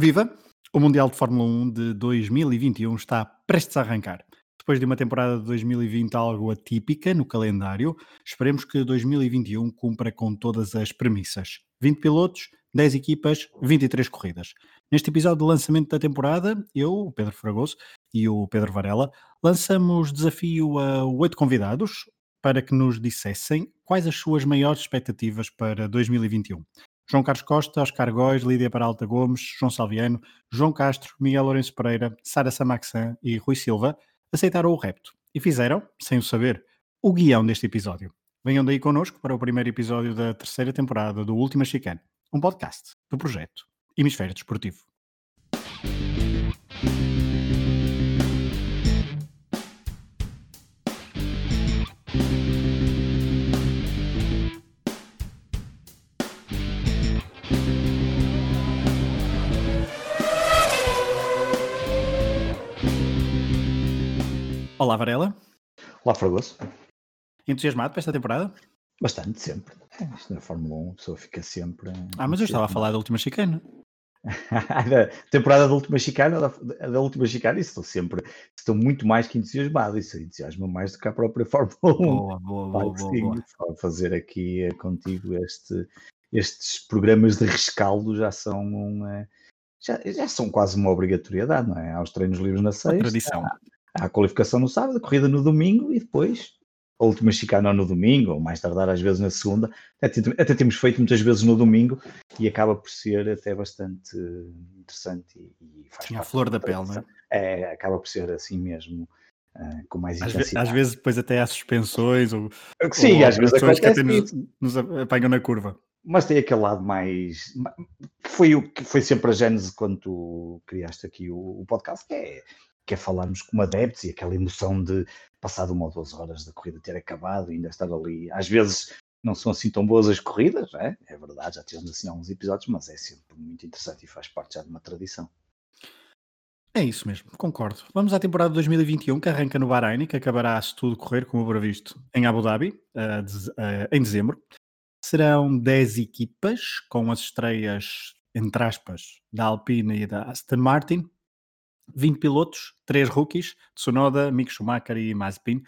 Viva! O Mundial de Fórmula 1 de 2021 está prestes a arrancar. Depois de uma temporada de 2020 algo atípica no calendário, esperemos que 2021 cumpra com todas as premissas. 20 pilotos, 10 equipas, 23 corridas. Neste episódio de lançamento da temporada, eu, o Pedro Fragoso e o Pedro Varela lançamos desafio a oito convidados para que nos dissessem quais as suas maiores expectativas para 2021. João Carlos Costa, Oscar Góis, Lídia Peralta Gomes, João Salviano, João Castro, Miguel Lourenço Pereira, Sara Samaxan e Rui Silva aceitaram o repto e fizeram, sem o saber, o guião deste episódio. Venham daí connosco para o primeiro episódio da terceira temporada do Última Chicane, um podcast do projeto Hemisfério Desportivo. Olá, Varela. Olá, Fragoso. Entusiasmado para esta temporada? Bastante, sempre. É, isto na Fórmula 1, a pessoa fica sempre. Ah, mas eu estava a falar da última chicana. da temporada da última chicana, da, da última chicana, estou sempre, estou muito mais que entusiasmado. Isso entusiasma mais do que a própria Fórmula 1. Boa, boa, boa, boa, sim, boa. fazer aqui eh, contigo este, estes programas de rescaldo já são uma, já, já são quase uma obrigatoriedade, não é? Há os treinos livres na sexta. tradição. Há, a qualificação no sábado, a corrida no domingo e depois a última chicana no domingo, ou mais tardar às vezes na segunda. Até, até, temos feito muitas vezes no domingo e acaba por ser até bastante interessante e, e faz Sim, a flor da, pele, não é? é? Acaba por ser assim mesmo. Uh, com mais às, ve às vezes depois até há suspensões ou, Sim, ou às vezes pessoas que até nos, nos apanham na curva mas tem aquele lado mais foi o que foi sempre a gênese quando tu criaste aqui o, o podcast, que é que é falarmos como adeptos e aquela emoção de passado uma ou duas horas da corrida ter acabado e ainda estar ali. Às vezes não são assim tão boas as corridas, é, é verdade, já tivemos assim alguns episódios, mas é sempre muito interessante e faz parte já de uma tradição. É isso mesmo, concordo. Vamos à temporada de 2021 que arranca no Bahrein e que acabará, se tudo correr como previsto, em Abu Dhabi, em dezembro. Serão 10 equipas, com as estreias, entre aspas, da Alpine e da Aston Martin, 20 pilotos, 3 rookies, Tsunoda, Mick Schumacher e Mazepin,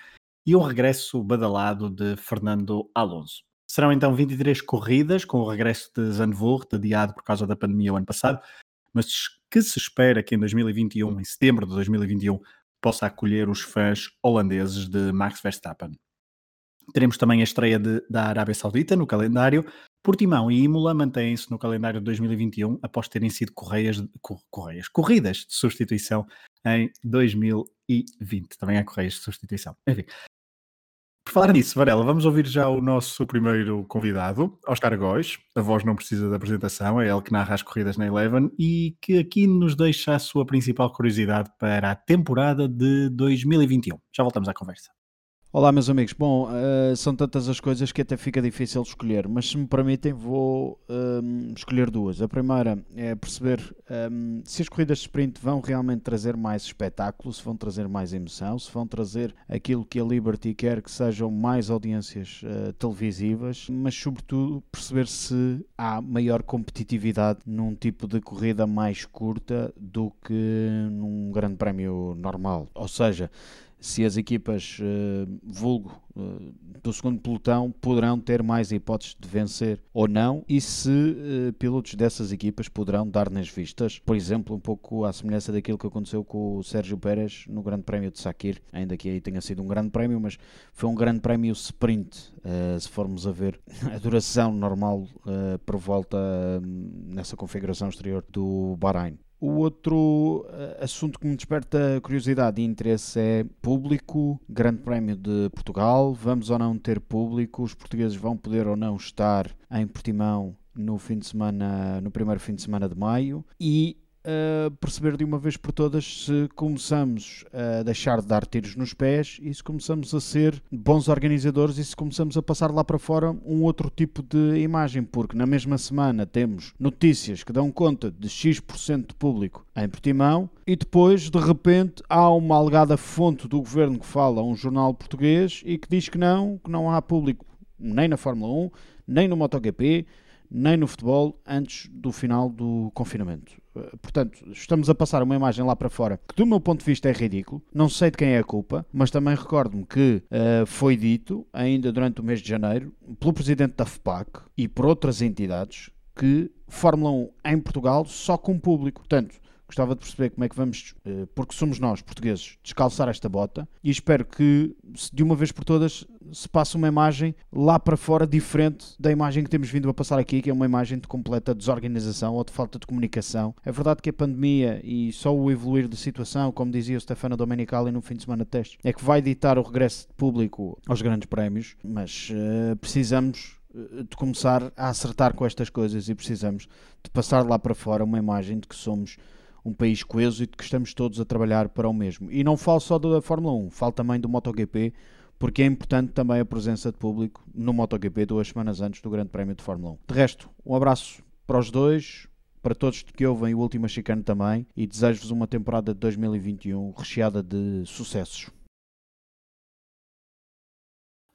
e um regresso badalado de Fernando Alonso. Serão então 23 corridas, com o regresso de Zandvoort, adiado por causa da pandemia o ano passado, mas que se espera que em 2021, em setembro de 2021, possa acolher os fãs holandeses de Max Verstappen. Teremos também a estreia de, da Arábia Saudita no calendário, Portimão e Imola mantêm-se no calendário de 2021 após terem sido correias, correias, corridas de substituição em 2020. Também há correias de substituição. Enfim. Por falar nisso, Varela, vamos ouvir já o nosso primeiro convidado, Oscar Góis. A voz não precisa de apresentação, é ele que narra as corridas na Eleven e que aqui nos deixa a sua principal curiosidade para a temporada de 2021. Já voltamos à conversa. Olá, meus amigos. Bom, uh, são tantas as coisas que até fica difícil escolher, mas se me permitem, vou um, ehm, escolher duas. A primeira é perceber um, ehm, se as corridas de sprint vão realmente trazer mais espetáculo, se vão trazer mais emoção, se vão trazer aquilo que a Liberty quer que sejam mais audiências uh, televisivas, mas sobretudo perceber se há maior competitividade num tipo de corrida mais curta do que num grande prémio normal. Ou seja, se as equipas uh, vulgo uh, do segundo pelotão poderão ter mais hipóteses de vencer ou não e se uh, pilotos dessas equipas poderão dar nas vistas, por exemplo, um pouco à semelhança daquilo que aconteceu com o Sérgio Pérez no Grande Prémio de Sakir, ainda que aí tenha sido um grande prémio, mas foi um grande prémio sprint, se formos a ver a duração normal por volta nessa configuração exterior do Bahrein. O outro uh, assunto que me desperta curiosidade e interesse é público, Grande Prémio de Portugal. Vamos ou não ter público? Os portugueses vão poder ou não estar em Portimão no fim de semana, no primeiro fim de semana de maio? E perceber de uma vez por todas se começamos a deixar de dar tiros nos pés e se começamos a ser bons organizadores e se começamos a passar lá para fora um outro tipo de imagem, porque na mesma semana temos notícias que dão conta de X% de público em Portimão e depois, de repente, há uma alegada fonte do governo que fala a um jornal português e que diz que não, que não há público nem na Fórmula 1, nem no MotoGP, nem no futebol antes do final do confinamento. Eh, portanto, estamos a passar uma imagem lá para fora que, do meu ponto de vista, é ridículo. Não sei de quem é a culpa, mas também recordo-me que uh, foi dito, ainda durante o mês de janeiro, pelo presidente da FPAC e por outras entidades, que Fórmula 1 em Portugal só com público. Portanto, Gostava de perceber como é que vamos, eh, porque somos nós, portugueses, descalçar esta bota e espero que, de uma vez por todas, se passe uma imagem lá para fora diferente da imagem que temos vindo a passar aqui, que é uma imagem de completa desorganização ou de falta de comunicação. É verdade que a pandemia e só o evoluir da situação, como dizia o Stefano Domenicali no fim de semana de teste, é que vai ditar o regresso de público aos grandes prémios, mas uh, precisamos eh, de começar a acertar com estas coisas e precisamos de passar lá para fora uma imagem de que somos um país coeso e de que estamos todos a trabalhar para o mesmo. E não falo só da Fórmula 1, falo também do MotoGP, porque é importante também a presença de público no MotoGP duas semanas antes do Grande Prémio de Fórmula 1. De resto, um abraço para os dois, para todos que ouvem o Último Chicano também, e desejo-vos uma temporada de 2021 recheada de sucessos.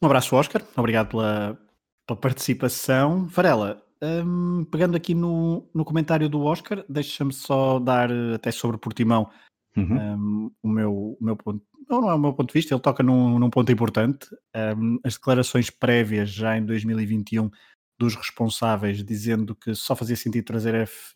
Um abraço, Oscar. Obrigado pela, pela participação. Varela, um, pegando aqui no, no comentário do Oscar, deixa-me só dar até sobre Portimão uhum. um, o, meu, o meu ponto. Não, não é o meu ponto de vista, ele toca num, num ponto importante. Um, as declarações prévias já em 2021 dos responsáveis dizendo que só fazia sentido trazer F,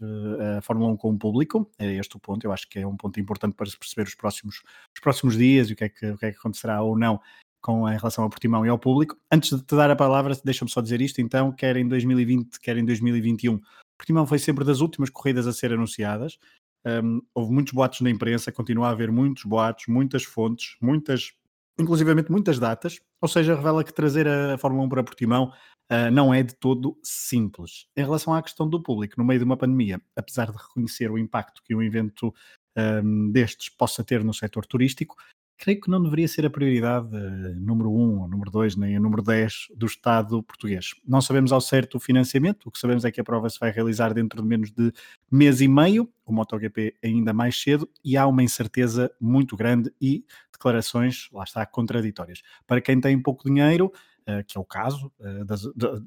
a Fórmula 1 com o público, é este o ponto, eu acho que é um ponto importante para se perceber os próximos, os próximos dias e o que, é que, o que é que acontecerá ou não com em relação ao Portimão e ao público. Antes de te dar a palavra, deixa-me só dizer isto, então, quer em 2020, quer em 2021, Portimão foi sempre das últimas corridas a ser anunciadas. Um, houve muitos boatos na imprensa, continua a haver muitos boatos, muitas fontes, muitas, inclusivamente muitas datas, ou seja, revela que trazer a Fórmula 1 para Portimão uh, não é de todo simples. Em relação à questão do público, no meio de uma pandemia, apesar de reconhecer o impacto que um evento um, destes possa ter no setor turístico, creio que não deveria ser a prioridade uh, número 1 um, ou número 2, nem a número 10 do Estado português. Não sabemos ao certo o financiamento, o que sabemos é que a prova se vai realizar dentro de menos de mês e meio, o MotoGP ainda mais cedo, e há uma incerteza muito grande e declarações, lá está, contraditórias. Para quem tem pouco dinheiro, Uh, que é o caso das, de,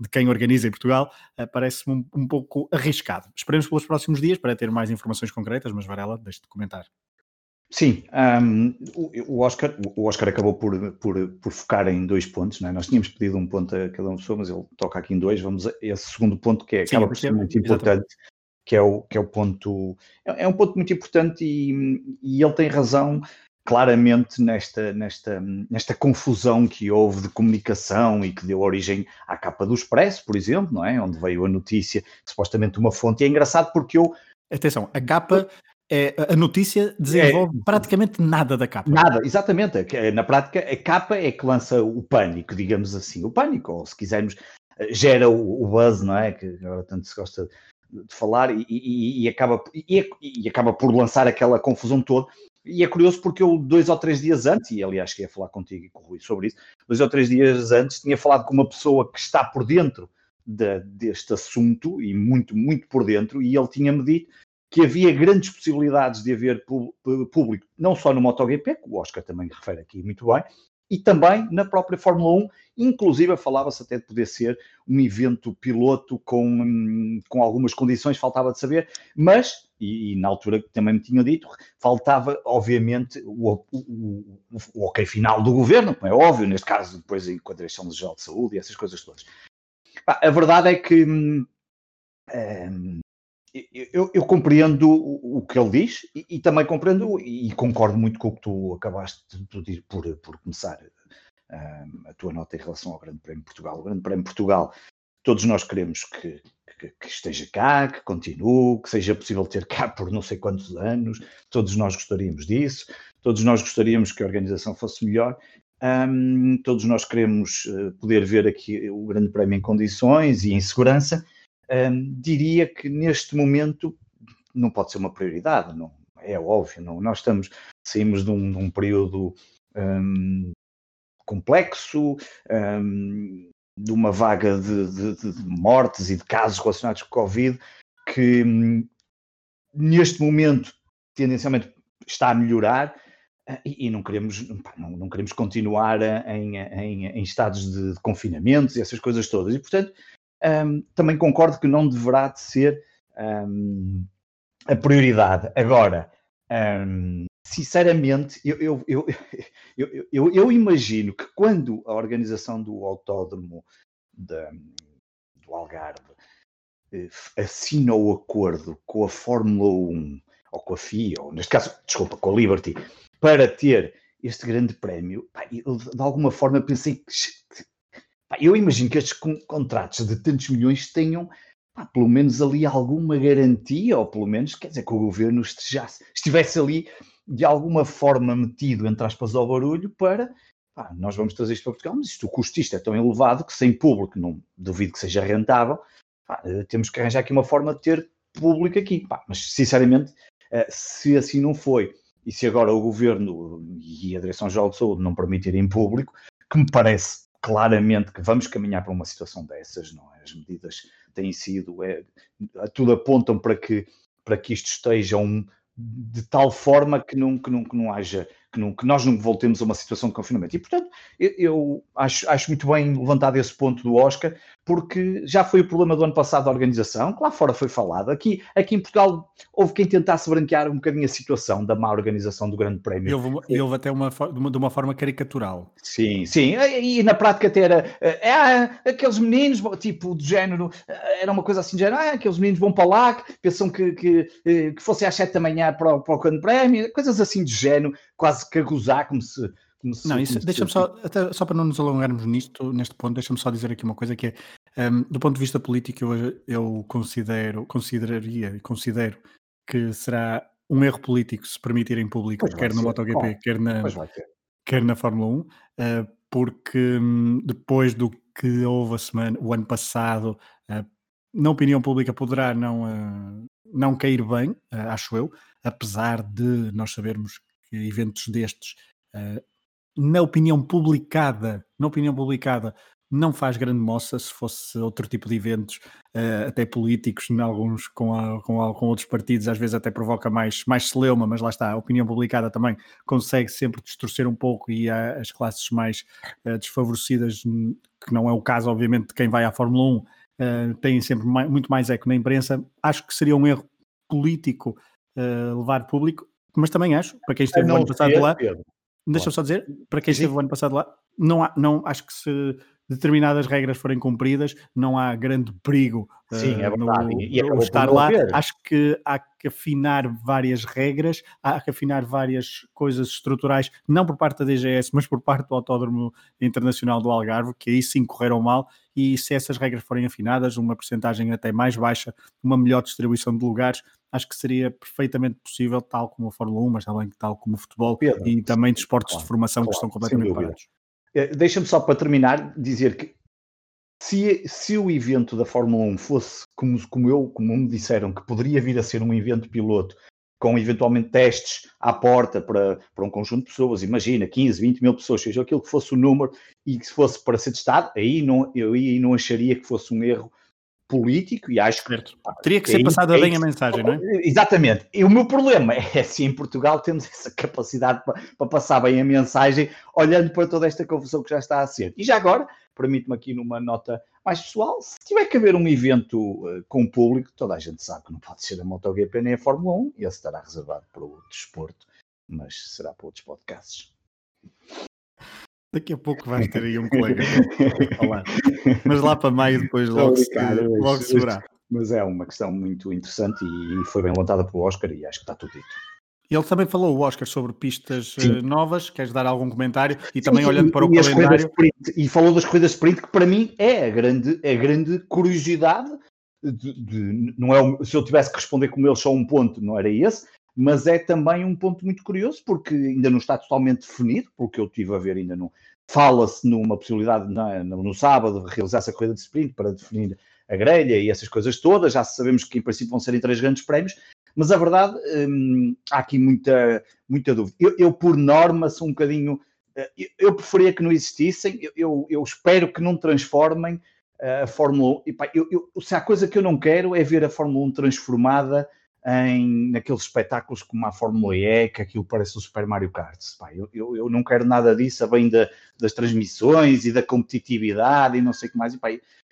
de, quem organiza em Portugal, parece-me um, pouco arriscado. Esperemos pelos próximos dias para ter mais informações concretas, mas Varela, deixe-te comentar. Sim, um, o, Oscar, o Oscar acabou por, por, por focar em dois pontos. É? Nós tínhamos pedido um ponto a cada uma pessoa, mas ele toca aqui em dois. Vamos a esse segundo ponto que é, Sim, acaba por ser muito importante, que é, o, que é o ponto. É, é um ponto muito importante e, e ele tem razão claramente nesta, nesta, nesta confusão que houve de comunicação e que deu origem à capa do Expresso, por exemplo, não é? Onde veio a notícia, supostamente uma fonte. E é engraçado porque eu. Atenção, a capa é, a notícia desenvolve é, praticamente nada da capa. Nada, exatamente. Na prática, a capa é que lança o pânico, digamos assim. O pânico, ou se quisermos, gera o, o buzz, não é? Que agora tanto se gosta de falar e, e, e acaba, e, e, acaba por lançar aquela confusão toda. E é curioso porque eu, dois ou três dias antes, e aliás cheguei a falar contigo e com o Rui sobre isso, dois ou três dias antes tinha falado com uma pessoa que está por dentro de, deste assunto e muito, muito por dentro, e ele tinha-me dito que havia grandes possibilidades de haver público, não só no MotoGP, que o Oscar também refere aqui muito bem, e também na própria Fórmula 1, inclusive falava-se até de poder ser um evento piloto com, com algumas condições, faltava de saber, mas, e, e na altura também me tinham dito, faltava, obviamente, o, o, o, o ok final do governo, como é óbvio, neste caso, depois a Direção Geral de Saúde e essas coisas todas. A verdade é que hum, hum, eu, eu, compreendo o, que ele diz e, e, também compreendo e concordo muito com o que tu acabaste de, por, por começar um, a tua nota em relação ao Grande Prémio de Portugal. O Grande Prémio de Portugal, todos nós queremos que, que, que, esteja cá, que continue, que seja possível ter cá por não sei quantos anos, todos nós gostaríamos disso, todos nós gostaríamos que a organização fosse melhor. Um, todos nós queremos uh, poder ver aqui o Grande Prémio em condições e em segurança, diria que neste momento não pode ser uma prioridade, não, é óbvio, não, nós estamos, saímos de um, de um período complexo, de uma vaga de, de, de, mortes e de casos relacionados com Covid, que neste momento tendencialmente está a melhorar ah, e, e não, queremos, não, não, queremos continuar em, em, em estados de, de confinamentos e essas coisas todas. E, portanto, um, também concordo que não deverá de ser um, a prioridade. Agora, um, sinceramente, eu, eu, eu, eu, imagino que quando a organização do autódromo de, do Algarve eh, assina o acordo com a Fórmula 1, ou com a FIA, ou neste caso, desculpa, com a Liberty, para ter este grande prémio, pá, eu, de alguma forma pensei que. Eu imagino que estes contratos de tantos milhões tenham pá, pelo menos ali alguma garantia, ou pelo menos, quer dizer, que o governo estejasse, estivesse ali de alguma forma metido, entre aspas, ao barulho para pá, nós vamos trazer isto para Portugal, mas isto, o custo isto é tão elevado que sem público, não duvido que seja rentável, pá, eh, temos que arranjar aqui uma forma de ter público aqui. Mas, sinceramente, eh, se assim não foi, e se agora o Governo e a Direção-Geral de Saúde não permitirem público, que me parece claramente que vamos caminhar para uma situação dessas, não é? As medidas têm sido, é, tudo apontam para que, para que isto esteja um, de tal forma que não, que não, que não haja que, não, que, nós não voltemos a uma situação de confinamento. E, portanto, eu, eu, acho, acho muito bem levantado esse ponto do Oscar, porque já foi o problema do ano passado da organização, que lá fora foi falado. Aqui, aqui em Portugal houve quem tentasse branquear um bocadinho a situação da má organização do Grande Prémio. E houve, e houve até uma, de uma forma caricatural. Sim, sim. E, e na prática até era é, aqueles meninos, tipo, do género, eh, era uma coisa assim, de género, ah, aqueles meninos vão para lá, pensam que, que, eh, que fosse às sete da manhã para o, para o Grande Prémio, coisas assim de género, quase que a gozar, como se. Não, isso, deixa-me só, até, só para não nos alongarmos nisto, neste ponto, deixa-me só dizer aqui uma coisa que é, um, do ponto de vista político, eu, eu considero, consideraria e considero que será um erro político se permitir em público, quer no MotoGP, quer na, quer na Fórmula 1, uh, eh, porque um, depois do que houve a semana, o ano passado, uh, na opinião pública poderá não, uh, não cair bem, acho eu, apesar de nós sabermos que eventos destes, na opinião publicada, na opinião publicada, não faz grande moça se fosse outro tipo de eventos, uh, até políticos, em alguns com, a, com, a, com, outros partidos, às vezes até provoca mais, mais celeuma, mas lá está, a opinião publicada também consegue sempre distorcer um pouco e há as classes mais uh, desfavorecidas, que não é o caso, obviamente, de quem vai à Fórmula 1, uh, têm sempre mais, muito mais eco na imprensa. Acho que seria um erro político levar público, mas também acho, para quem esteve o ano passado lá, deixa-me só dizer, para quem esteve o ano passado lá, não, há, não acho que se determinadas regras forem cumpridas, não há grande perigo Sim, uh, é verdade. no, e no estar lá. Acho que há que afinar várias regras, há que afinar várias coisas estruturais, não por parte da DGS, mas por parte do Autódromo Internacional do Algarve, que aí sim correram mal, e se essas regras forem afinadas, uma percentagem até mais baixa, uma melhor distribuição de lugares, acho que seria perfeitamente possível, tal como a Fórmula 1, mas também tal como o futebol Pedro, e também de esportes claro, de formação claro, que estão completamente parados. Eh, deixa-me só para terminar dizer que se, se o evento da Fórmula 1 fosse como, como eu, como me disseram, que poderia vir a ser um evento piloto com eventualmente testes à porta para, para um conjunto de pessoas, imagina 15, 20 mil pessoas, seja aquilo que fosse o número e que fosse para ser testado, aí não, eu aí não acharia que fosse um erro político e acho que teria que ser passada é bem a mensagem, não é? Exatamente. E o meu problema é se em Portugal temos essa capacidade para, para, passar bem a mensagem, olhando para toda esta confusão que já está a ser. E já agora, permite-me aqui numa nota mais pessoal, se tiver que haver um evento uh, com o público, toda a gente sabe que não pode ser a MotoGP nem a Fórmula 1, e esse estará reservado para o desporto, mas será para outros podcasts. Daqui a pouco vais ter aí um colega para falar. Mas lá para maio depois logo, se, logo se verá. Mas é uma questão muito interessante e foi bem levantada pelo Oscar e acho que está tudo dito. Ele também falou, o Oscar, sobre pistas Sim. Eh, novas. Queres dar algum comentário? E Sim, também olhando para o calendário. Sprint, e falou das corridas sprint, que para mim é a grande, é a grande curiosidade. De, de, não é, se eu tivesse que responder como ele, só um ponto, não era esse, mas é também um ponto muito curioso, porque ainda não está totalmente definido, porque eu tive a ver ainda não. Fala-se numa possibilidade no, no sábado de realizar essa corrida de sprint para definir a grelha e essas coisas todas. Já sabemos que em princípio vão ser em três grandes prémios, mas a verdade, hum, há aqui muita, muita dúvida. Eu, eu, por norma, sou um bocadinho. Eh, eu, eu preferia que não existissem, eu, eu, espero que não transformem eh, a Fórmula 1. E, pá, eu, eu, se há coisa que eu não quero é ver a Fórmula 1 transformada em naqueles espetáculos como a Fórmula E, que aquilo parece o Super Mario Kart. Pá, eu, eu, eu, não quero nada disso, a bem da, das transmissões e da competitividade e não sei o que mais. E, pá,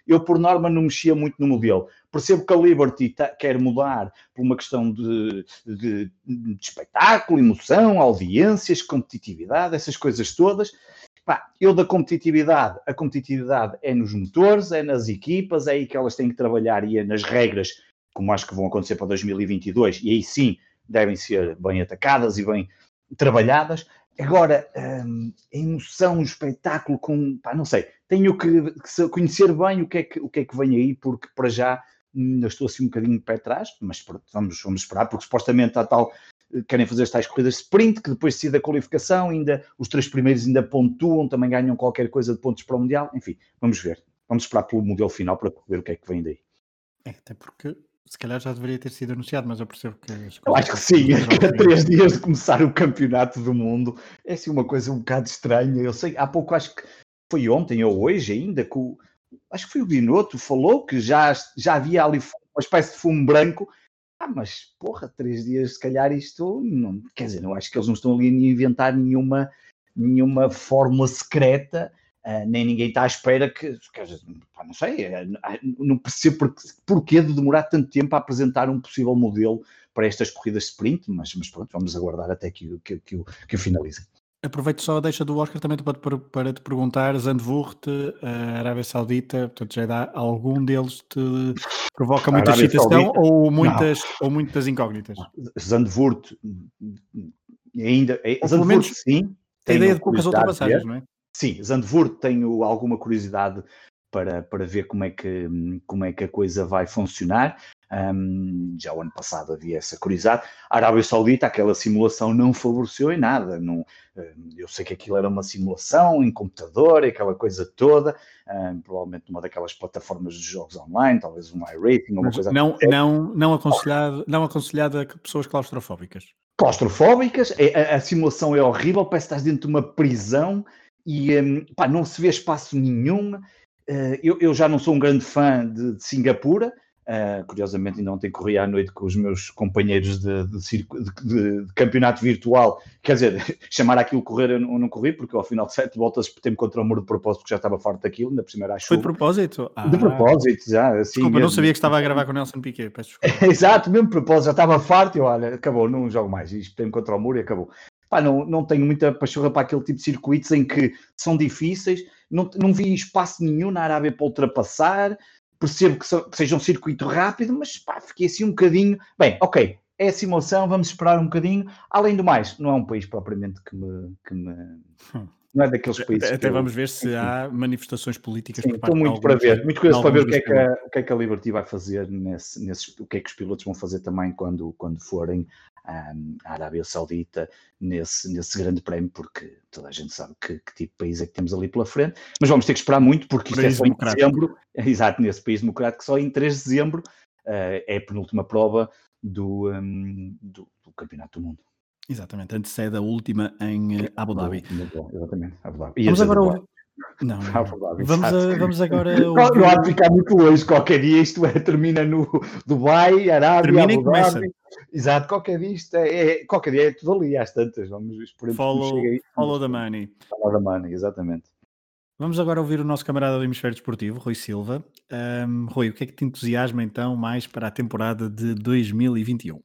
eu por norma não mexia muito no modelo. Percebo que a Liberty quer mudar por uma questão de, de, de, espetáculo, emoção, audiências, competitividade, essas coisas todas. Pá, eu da competitividade, a competitividade é nos motores, é nas equipas, é aí que elas têm que trabalhar e é nas regras, como acho que vão acontecer para 2022, e aí sim devem ser bem atacadas e bem trabalhadas. Agora, hum, emoção, o espetáculo, com, pá, não sei, tenho que, que, conhecer bem o que, é que, o que é que vem aí, porque para já ainda estou assim um bocadinho de pé atrás, mas vamos, vamos esperar, porque supostamente há tal, querem fazer as tais corridas de sprint, que depois se da qualificação, ainda os três primeiros ainda pontuam, também ganham qualquer coisa de pontos para o Mundial, enfim, vamos ver. Vamos esperar pelo modelo final para ver o que é que vem daí. É, até porque se calhar já deveria ter sido anunciado, mas eu percebo que. Eu acho que sim, a três dias de começar o campeonato do mundo é assim uma coisa um bocado estranha. Eu sei, há pouco acho que foi ontem ou hoje ainda que o, acho que foi o Binotto falou que já, já havia ali uma espécie de fumo branco. Ah, mas porra, três dias, se calhar isto não. Quer dizer, eu acho que eles não estão ali a inventar nenhuma, nenhuma fórmula secreta Uh, nem ninguém está à espera que, dizer, não sei, uh, não percebo por, porquê de demorar tanto tempo a apresentar um possível modelo para estas corridas de sprint, mas, mas pronto, vamos aguardar até que, que, que, que o finalizem. Aproveito só a deixa do Oscar também para, para, te perguntar, Zandvoort, a Arábia Saudita, portanto já dá algum deles te provoca muita excitação ou muitas, ou muitas incógnitas? Zandvoort ainda, ou Zandvoort menos, sim. A ideia de poucas ultrapassagens, não é? Sim, Zandvoort tenho alguma curiosidade para, para ver como é, que, como é que a coisa vai funcionar. Um, já o ano passado havia essa curiosidade. A Arábia Saudita, aquela simulação não favoreceu em nada. Não, eu sei que aquilo era uma simulação em computador, aquela coisa toda, um, provavelmente numa daquelas plataformas de jogos online, talvez um iRating, uma coisa não, assim. não, não, aconselhado, não aconselhado a pessoas claustrofóbicas. Claustrofóbicas, é, a, a simulação é horrível, parece que estás dentro de uma prisão e um, pá, não se vê espaço nenhum. Uh, eu, eu, já não sou um grande fã de, de Singapura, uh, curiosamente ainda ontem corri à noite com os meus companheiros de, de, de campeonato virtual, quer dizer, chamar aquilo correr eu não, não, corri, porque ao final de sete voltas tem-me contra o muro de propósito, porque já estava farto daquilo, ainda por cima era Foi de propósito? Ah. De propósito, já. Assim, desculpa, não sabia que estava a gravar com o Nelson Piquet, peço desculpa. Exato, mesmo de propósito, já estava farto e olha, acabou, não jogo mais, isto tem-me contra o muro e acabou pá, não, não tenho muita pachorra para aquele tipo de circuitos em que são difíceis, não, não vi espaço nenhum na Arábia para ultrapassar, percebo que, so, que seja um circuito rápido, mas pá, fiquei assim um bocadinho. Bem, ok, é simulação, vamos esperar um bocadinho. Além do mais, não é um país propriamente que me. Que me hum. Não é daqueles países. Até vamos eu, ver se enfim. há manifestações políticas. Sim, estou muito para ver, muito curioso para ver o que, é que a, o que é que a Liberty vai fazer nesse, nesses, o que é que os pilotos vão fazer também quando, quando forem à Arábia Saudita nesse, nesse grande prémio, porque toda a gente sabe que, que, tipo de país é que temos ali pela frente, mas vamos ter que esperar muito, porque isto é só em dezembro, exato, nesse país democrático, só em 3 de dezembro uh, é a penúltima prova do, um, do, do Campeonato do Mundo. Exatamente, antecede a última em Abu Dhabi. Exatamente, Abu Dhabi. Vamos agora, não, não. Vamos, a, vamos agora. Não, não há de ficar muito longe. Qualquer dia isto é, termina no Dubai, Arábia, termina. Exato, qualquer dia isto é, é, qualquer dia é tudo ali às tantas. Vamos esperar follow, que follow the money. Follow the money, exatamente. Vamos agora ouvir o nosso camarada do Hemisfério Desportivo, Rui Silva. Um, Rui, o que é que te entusiasma então mais para a temporada de 2021?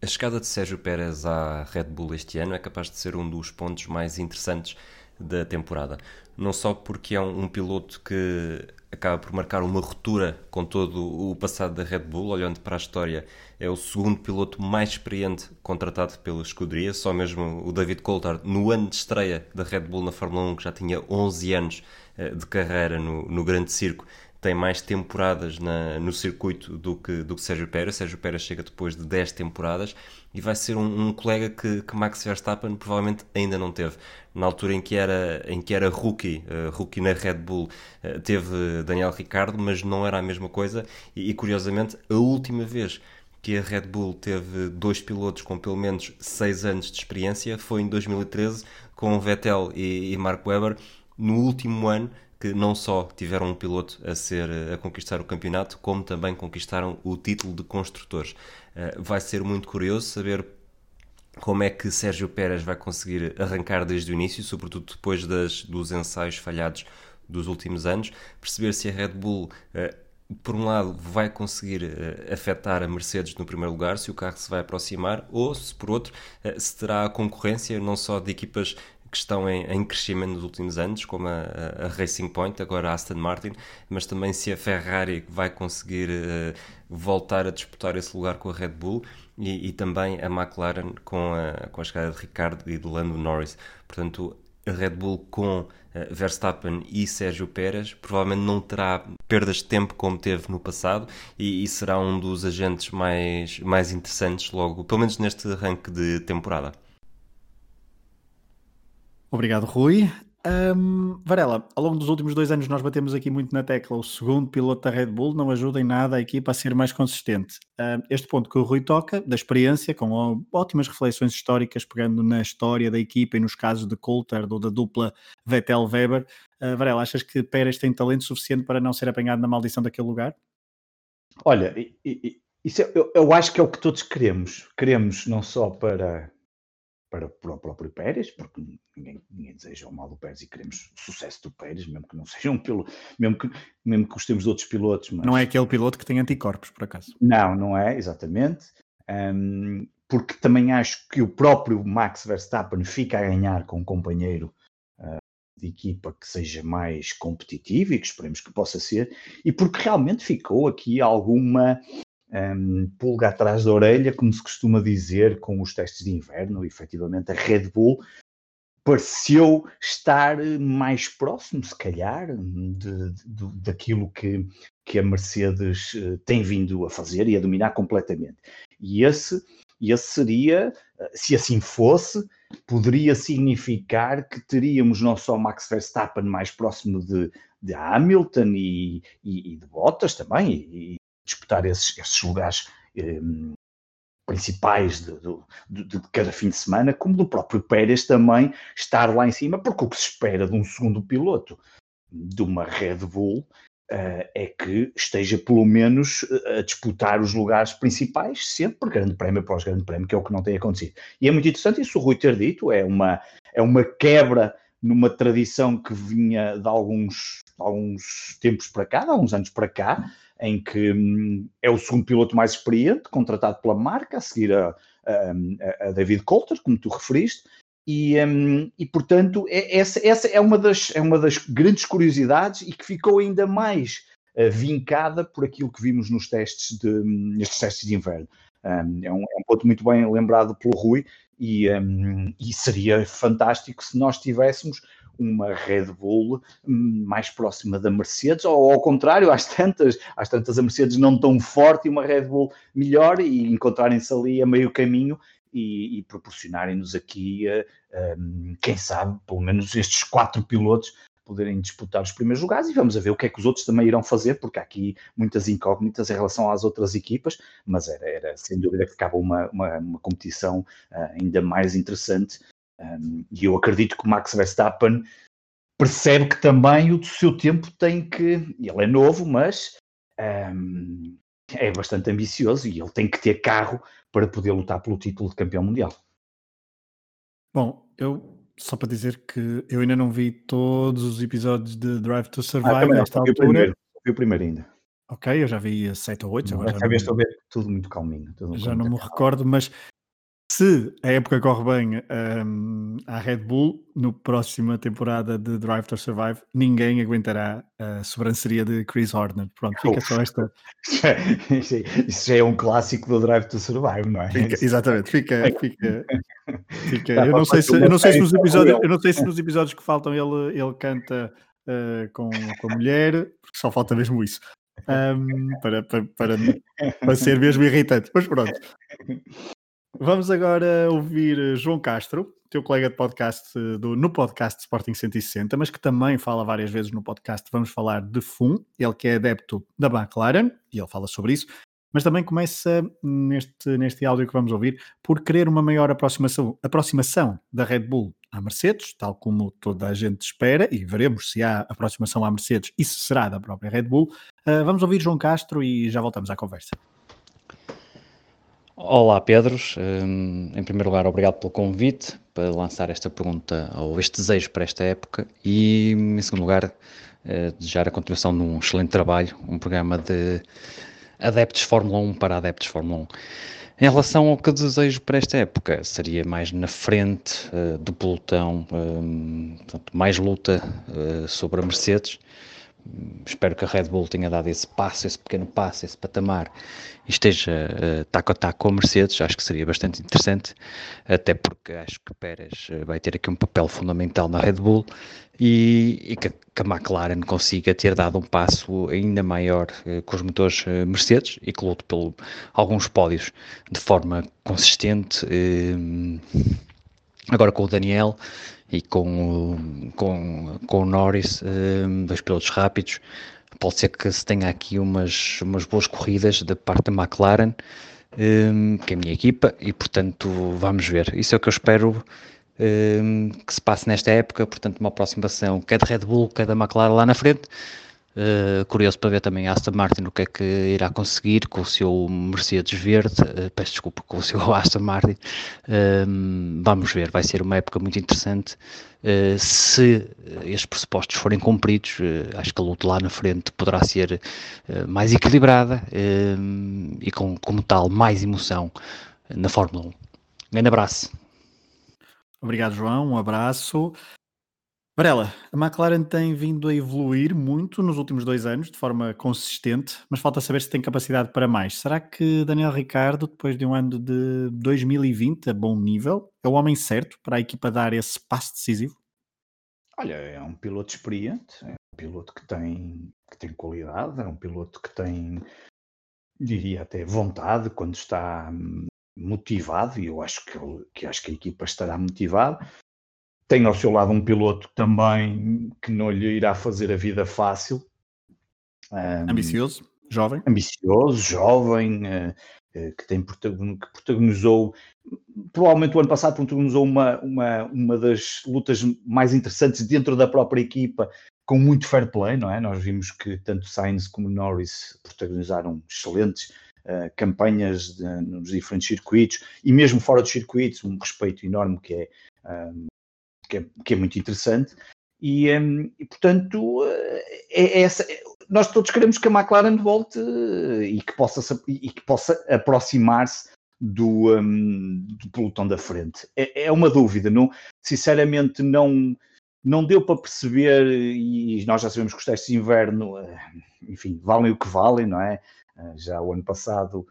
A chegada de Sérgio Pérez à Red Bull este ano é capaz de ser um dos pontos mais interessantes da temporada. Não só porque é um, piloto que acaba por marcar uma ruptura com todo o passado da Red Bull, olhando para a história, é o segundo piloto mais experiente contratado pela escuderia, só mesmo o David Coulthard, no ano de estreia da Red Bull na Fórmula 1, que já tinha 11 anos eh, de carreira no, no grande circo, tem mais temporadas na, no circuito do que, do que Sérgio Pérez. Sérgio Pérez chega depois de 10 temporadas e vai ser um, um colega que, que, Max Verstappen provavelmente ainda não teve. Na altura em que era, em que era rookie, uh, rookie na Red Bull, uh, teve Daniel Ricciardo, mas não era a mesma coisa. E, e curiosamente, a última vez que a Red Bull teve dois pilotos com pelo menos 6 anos de experiência foi em 2013 com Vettel e, e Mark Webber. No último ano que não só tiveram um piloto a ser a conquistar o campeonato, como também conquistaram o título de construtores. Eh, vai ser muito curioso saber como é que Sérgio Pérez vai conseguir arrancar desde o início, sobretudo depois das, dos ensaios falhados dos últimos anos, perceber se a Red Bull por um lado, vai conseguir uh, afetar a Mercedes no primeiro lugar, se o carro se vai aproximar, ou se por outro, uh, se terá concorrência não só de equipas que estão em, em crescimento nos últimos anos, como a, a, Racing Point, agora a Aston Martin, mas também se a Ferrari vai conseguir uh, voltar a disputar esse lugar com a Red Bull e, e também a McLaren com a, com a chegada de Ricardo e de Lando Norris. Portanto, a Red Bull com uh, Verstappen e Sérgio Pérez provavelmente não terá perdas de tempo como teve no passado e, e, será um dos agentes mais, mais interessantes logo, pelo menos neste arranque de temporada. Obrigado, Rui. Um, Varela, ao longo dos últimos dois anos nós batemos aqui muito na tecla. O segundo piloto da Red Bull não ajuda em nada a equipa a ser mais consistente. Um, este ponto que o Rui toca, da experiência, com ótimas reflexões históricas, pegando na história da equipa e nos casos de Coulter ou da dupla Vettel-Weber. Uh, Varela, achas que Pérez tem talento suficiente para não ser apanhado na maldição daquele lugar? Olha, isso é, eu, eu acho que é o que todos queremos. Queremos não só para para, para o próprio Pérez, porque ninguém, ninguém deseja o mal do Pérez e queremos o sucesso do Pérez, mesmo que não seja um piloto, mesmo que, mesmo que gostemos de outros pilotos. Mas... Não é aquele piloto que tem anticorpos, por acaso. Não, não é, exatamente. Um, porque também acho que o próprio Max Verstappen fica a ganhar com um companheiro uh, de equipa que seja mais competitivo e que esperemos que possa ser, e porque realmente ficou aqui alguma um, pulga atrás da orelha, como se costuma dizer, com os testes de inverno. Efetivamente, a Red Bull pareceu estar mais próximo, se calhar, de, de, daquilo que, que a Mercedes eh, tem vindo a fazer e a dominar completamente. E esse, esse seria, eh, se assim fosse, poderia significar que teríamos não só Max Verstappen mais próximo de, de Hamilton e, e, e de Bottas também, e, disputar esses, esses lugares eh, principais de, de, de, cada fim de semana, como do próprio Pérez também estar lá em cima, porque o que se espera de um segundo piloto de uma Red Bull uh, é que esteja pelo menos eh, a disputar os lugares principais, sempre grande prémio após grande prémio, que é o que não tem acontecido. E é muito interessante isso o Rui ter dito, é uma, é uma quebra numa tradição que vinha de alguns, alguns tempos para cá, de alguns anos para cá, em que hum, é o segundo piloto mais experiente, contratado pela marca, a seguir a, a, a David Coulter, como tu referiste, e, um, e portanto, é, essa, essa é, uma das, é uma das grandes curiosidades e que ficou ainda mais uh, vincada por aquilo que vimos nos testes de, nestes testes de inverno. Um, é, um, é, um, ponto muito bem lembrado pelo Rui e, hum, e seria fantástico se nós tivéssemos uma Red Bull hum, mais próxima da Mercedes, ou ao contrário, às tantas, às tantas a Mercedes não tão forte e uma Red Bull melhor e encontrarem-se ali a meio caminho e, e proporcionarem-nos aqui, uh, um, quem sabe, pelo menos estes quatro pilotos poderem disputar os primeiros lugares e vamos a ver o que é que os outros também irão fazer, porque há aqui muitas incógnitas em relação às outras equipas, mas era, era sem dúvida que ficava uma, uma, uma competição uh, ainda mais interessante um, e eu acredito que o Max Verstappen percebe que também o seu tempo tem que. Ele é novo, mas um, é bastante ambicioso e ele tem que ter carro para poder lutar pelo título de campeão mundial. Bom, eu só para dizer que eu ainda não vi todos os episódios de Drive to Survive ah, nesta altura. O primeiro, vi o primeiro ainda. Ok, eu já vi 7 ou 8. Agora já, já vi, estou a ver tudo muito calminho. Tudo já não me recordo, mas se a época corre bem um, à Red Bull, no próxima temporada de Drive to Survive, ninguém aguentará a sobranceria de Chris Horner. Pronto, fica só esta. Isso já é um clássico do Drive to Survive, não é? Fica, exatamente, fica. fica, fica. Eu, não sei se, eu não sei se nos episódios, eu não sei se nos episódios que faltam ele, ele canta uh, com, com a mulher, porque só falta mesmo isso. Um, para, para, para, para ser mesmo irritante. Mas pronto. Vamos agora ouvir João Castro, teu colega de podcast do, no podcast Sporting 160, mas que também fala várias vezes no podcast. Vamos falar de FUM, ele que é adepto da McLaren, e ele fala sobre isso, mas também começa neste, neste áudio que vamos ouvir por querer uma maior aproximação, aproximação da Red Bull à Mercedes, tal como toda a gente espera, e veremos se há aproximação à Mercedes e se será da própria Red Bull. Uh, vamos ouvir João Castro e já voltamos à conversa. Olá, Pedros. Um, em primeiro lugar, obrigado pelo convite para lançar esta pergunta ou este desejo para esta época. E, em segundo lugar, uh, desejar a continuação de um excelente trabalho, um programa de adeptos Fórmula 1 para adeptos Fórmula 1. Em relação ao que desejo para esta época, seria mais na frente uh, do pelotão, um, portanto, mais luta uh, sobre a Mercedes espero que a Red Bull tenha dado esse passo, esse pequeno passo, esse patamar e esteja uh, taco a taco com a Mercedes, acho que seria bastante interessante, até porque acho que Pérez uh, vai ter aqui um papel fundamental na Red Bull e, e que, que, a McLaren consiga ter dado um passo ainda maior uh, com os motores uh, Mercedes e que lute pelo alguns pódios de forma consistente. Agora com o Daniel, e com, com, com o Norris, um, dois pilotos rápidos. Pode ser que se tenha aqui umas, umas boas corridas da parte da McLaren, um, que é a minha equipa, e portanto vamos ver. Isso é o que eu espero um, que se passe nesta época. Portanto, uma aproximação, quer de Red Bull, quer da McLaren lá na frente. Uh, curioso para ver também a Aston Martin o que é que irá conseguir com o seu Mercedes verde, uh, peço desculpa, com o seu Aston Martin. Uh, vamos ver, vai ser uma época muito interessante. Eh, se estes pressupostos forem cumpridos, acho que a luta lá na frente poderá ser mais equilibrada e, com, como tal, mais emoção na Fórmula 1. Um grande abraço. Obrigado, João. Um abraço. Varela, a McLaren tem vindo a evoluir muito nos últimos dois anos, de forma consistente, mas falta saber se tem capacidade para mais. Será que Daniel Ricardo, depois de um ano de 2020 a bom nível, é o homem certo para a equipa dar esse passo decisivo? Olha, é um piloto experiente, é um piloto que tem, que tem qualidade, é um piloto que tem, diria até, vontade quando está motivado, e eu acho que, que acho que a equipa estará motivada tem ao seu lado um piloto também que não lhe irá fazer a vida fácil. Um, ambicioso, jovem. Ambicioso, jovem, uh, uh, que, tem, que protagonizou, provavelmente o ano passado protagonizou uma, uma, uma das lutas mais interessantes dentro da própria equipa, com muito fair play, não é? Nós vimos que tanto Sainz como Norris protagonizaram excelentes uh, campanhas de, nos diferentes circuitos e mesmo fora dos circuitos, um respeito enorme que é que é, que é muito interessante. E, um, e portanto, é, é essa, nós todos queremos que a McLaren volte e que possa, e que possa aproximar-se do, um, do pelotão da frente. É, é, uma dúvida, não, sinceramente não, não deu para perceber, e nós já sabemos que os testes de inverno, eh, enfim, valem o que valem, não é? Eh, já o ano passado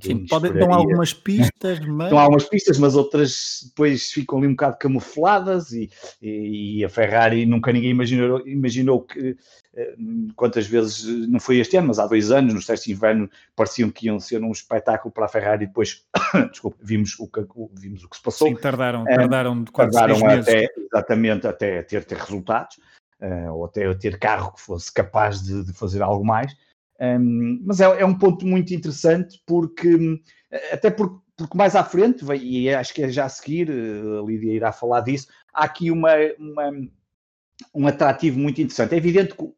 Sim, podem dar algumas pistas, mas. Dão algumas pistas, mas outras depois ficam ali um bocado camufladas e, e, e a Ferrari nunca ninguém imaginou, imaginou que eh, quantas vezes não foi este ano, mas há dois anos, nos testes de inverno, pareciam que iam ser um espetáculo para a Ferrari e depois, desculpa, vimos o, que, vimos o que se passou. Sim, tardaram, tardaram, tardaram até, exatamente até ter, ter resultados, uh, ou até ter carro que fosse capaz de, de fazer algo mais. Um, mas é, é, um ponto muito interessante porque, até porque, porque mais à frente, e acho que é já a seguir, eh, a Lídia irá falar disso, há aqui uma, uma um atrativo muito interessante. É evidente que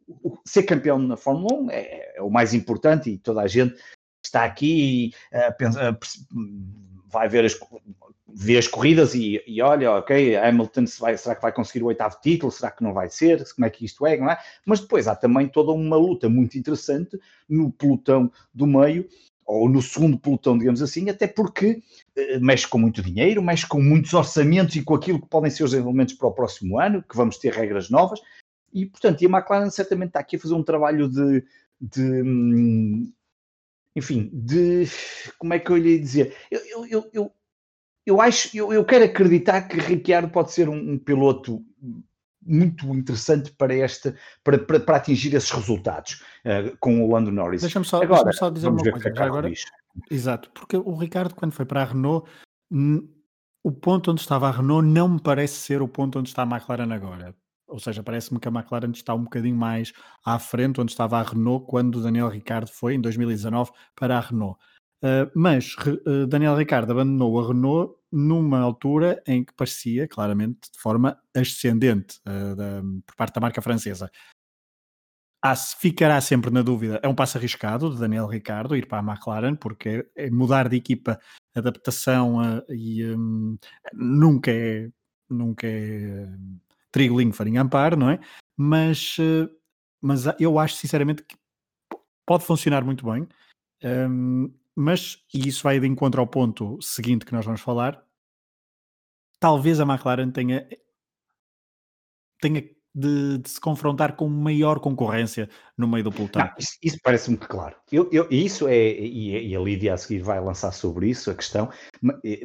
ser campeão na Fórmula 1 é, é, o mais importante e toda a gente está aqui e uh, pensa, uh, vai ver as, vê as corridas e, e olha, ok, Hamilton vai, será que vai conseguir o oitavo título? Será que não vai ser? Como é que isto é? Não é? Mas depois há também toda uma luta muito interessante no pelotão do meio, ou no segundo pelotão, digamos assim, até porque eh, mexe com muito dinheiro, mexe com muitos orçamentos e com aquilo que podem ser os desenvolvimentos para o próximo ano, que vamos ter regras novas, e portanto, e a McLaren certamente está aqui a fazer um trabalho de, de hum, enfim, de como é que eu lhe ia dizer? Eu, eu, eu, eu acho, eu, eu quero acreditar que Ricciardo pode ser um, um piloto muito interessante para esta para, para, para atingir esses resultados uh, com o Lando Norris. Deixa-me só, agora, deixa só dizer uma coisa. É agora, exato, porque o Ricardo, quando foi para a Renault, o ponto onde estava a Renault não me parece ser o ponto onde está a McLaren agora. Ou seja, parece-me que a McLaren está um bocadinho mais à frente onde estava a Renault quando o Daniel Ricardo foi, em 2019, para a Renault. Uh, mas uh, Daniel Ricardo abandonou a Renault numa altura em que parecia claramente de forma ascendente uh, da, por parte da marca francesa. ficará sempre na dúvida. É um passo arriscado de Daniel Ricardo ir para a McLaren, porque é, mudar de equipa, adaptação e um, nunca é, nunca é trigo limpo, farinha amparo, não é? Mas, mas eu acho sinceramente que pode funcionar muito bem. Um, mas, e isso vai de encontro ao ponto seguinte que nós vamos falar, talvez a McLaren tenha, tenha de, de, se confrontar com maior concorrência no meio do pelotão. Isso, isso parece-me claro. Eu, eu, isso é, e, e, a Lídia a seguir vai lançar sobre isso a questão,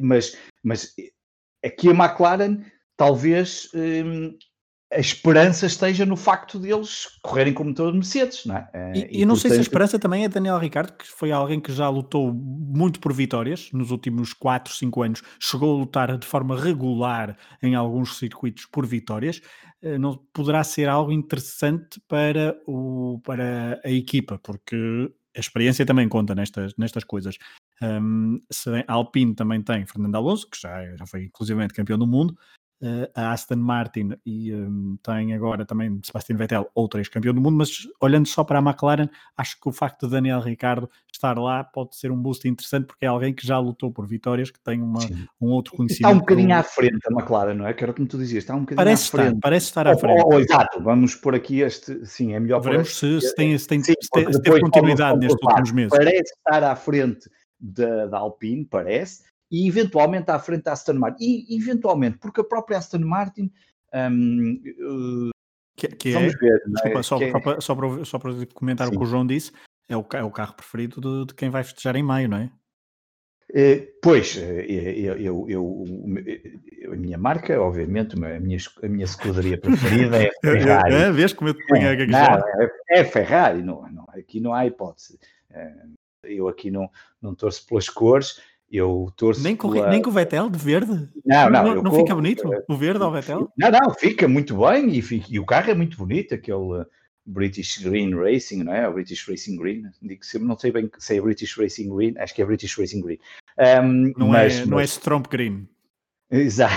mas, mas aqui a McLaren talvez hum, a esperança esteja no facto deles correrem como todos Mercedes, não é? Eh, e, e, e não sei se a esperança também é Daniel Ricardo, que foi alguém que já lutou muito por vitórias nos últimos 4, 5 anos, chegou a lutar de forma regular em alguns circuitos por vitórias, eh, não poderá ser algo interessante para, o, para a equipa, porque a experiência também conta nestas, nestas coisas. Um, a Alpine também tem Fernando Alonso, que já, já foi inclusivamente campeão do mundo, uh, a Aston Martin e um, tem agora também Sebastian Vettel, outro ex-campeão do mundo, mas olhando só para a McLaren, acho que o facto de Daniel Ricardo estar lá pode ser um boost interessante porque é alguém que já lutou por vitórias, que tem uma, um outro conhecimento. Está um bocadinho à frente a McLaren, não é? Que era como tu dizias, está um bocadinho parece à frente. Estar, parece estar à frente. Oh, oh, exato, vamos por aqui este, sim, é melhor Veremos se, se, tem, se, tem, sim, se teve continuidade nestes últimos meses. Parece estar à frente da, da Alpine, parece, e eventualmente à frente da Aston Martin. E eventualmente, porque a própria Aston Martin. Um, uh, que, que vamos é, ver, desculpa, é? só, é, só, só, para, só para comentar sim. o que o João disse, é o, é o carro preferido de, de quem vai festejar em maio, não é? Uh, pois, eh, eu, eu, eu, a minha marca, obviamente, a minha, a minha escuderia preferida é Ferrari. é, vês como eu te ponho é, não, é, é Ferrari, não, não, aqui não há hipótese. Eu aqui não, não torço pelas cores, eu torço. Nem com, pela... nem com o Vettel de verde? Não, não. Não, não fica bonito o verde ao Vettel? Não, não, fica muito bem e, fica, e o carro é muito bonito, aquele British Green Racing, não é? O British Racing Green. Digo sempre, não sei bem se é British Racing Green, acho que é British Racing Green. Um, não, mas, é, não é mas... é Stromp Green. Exato.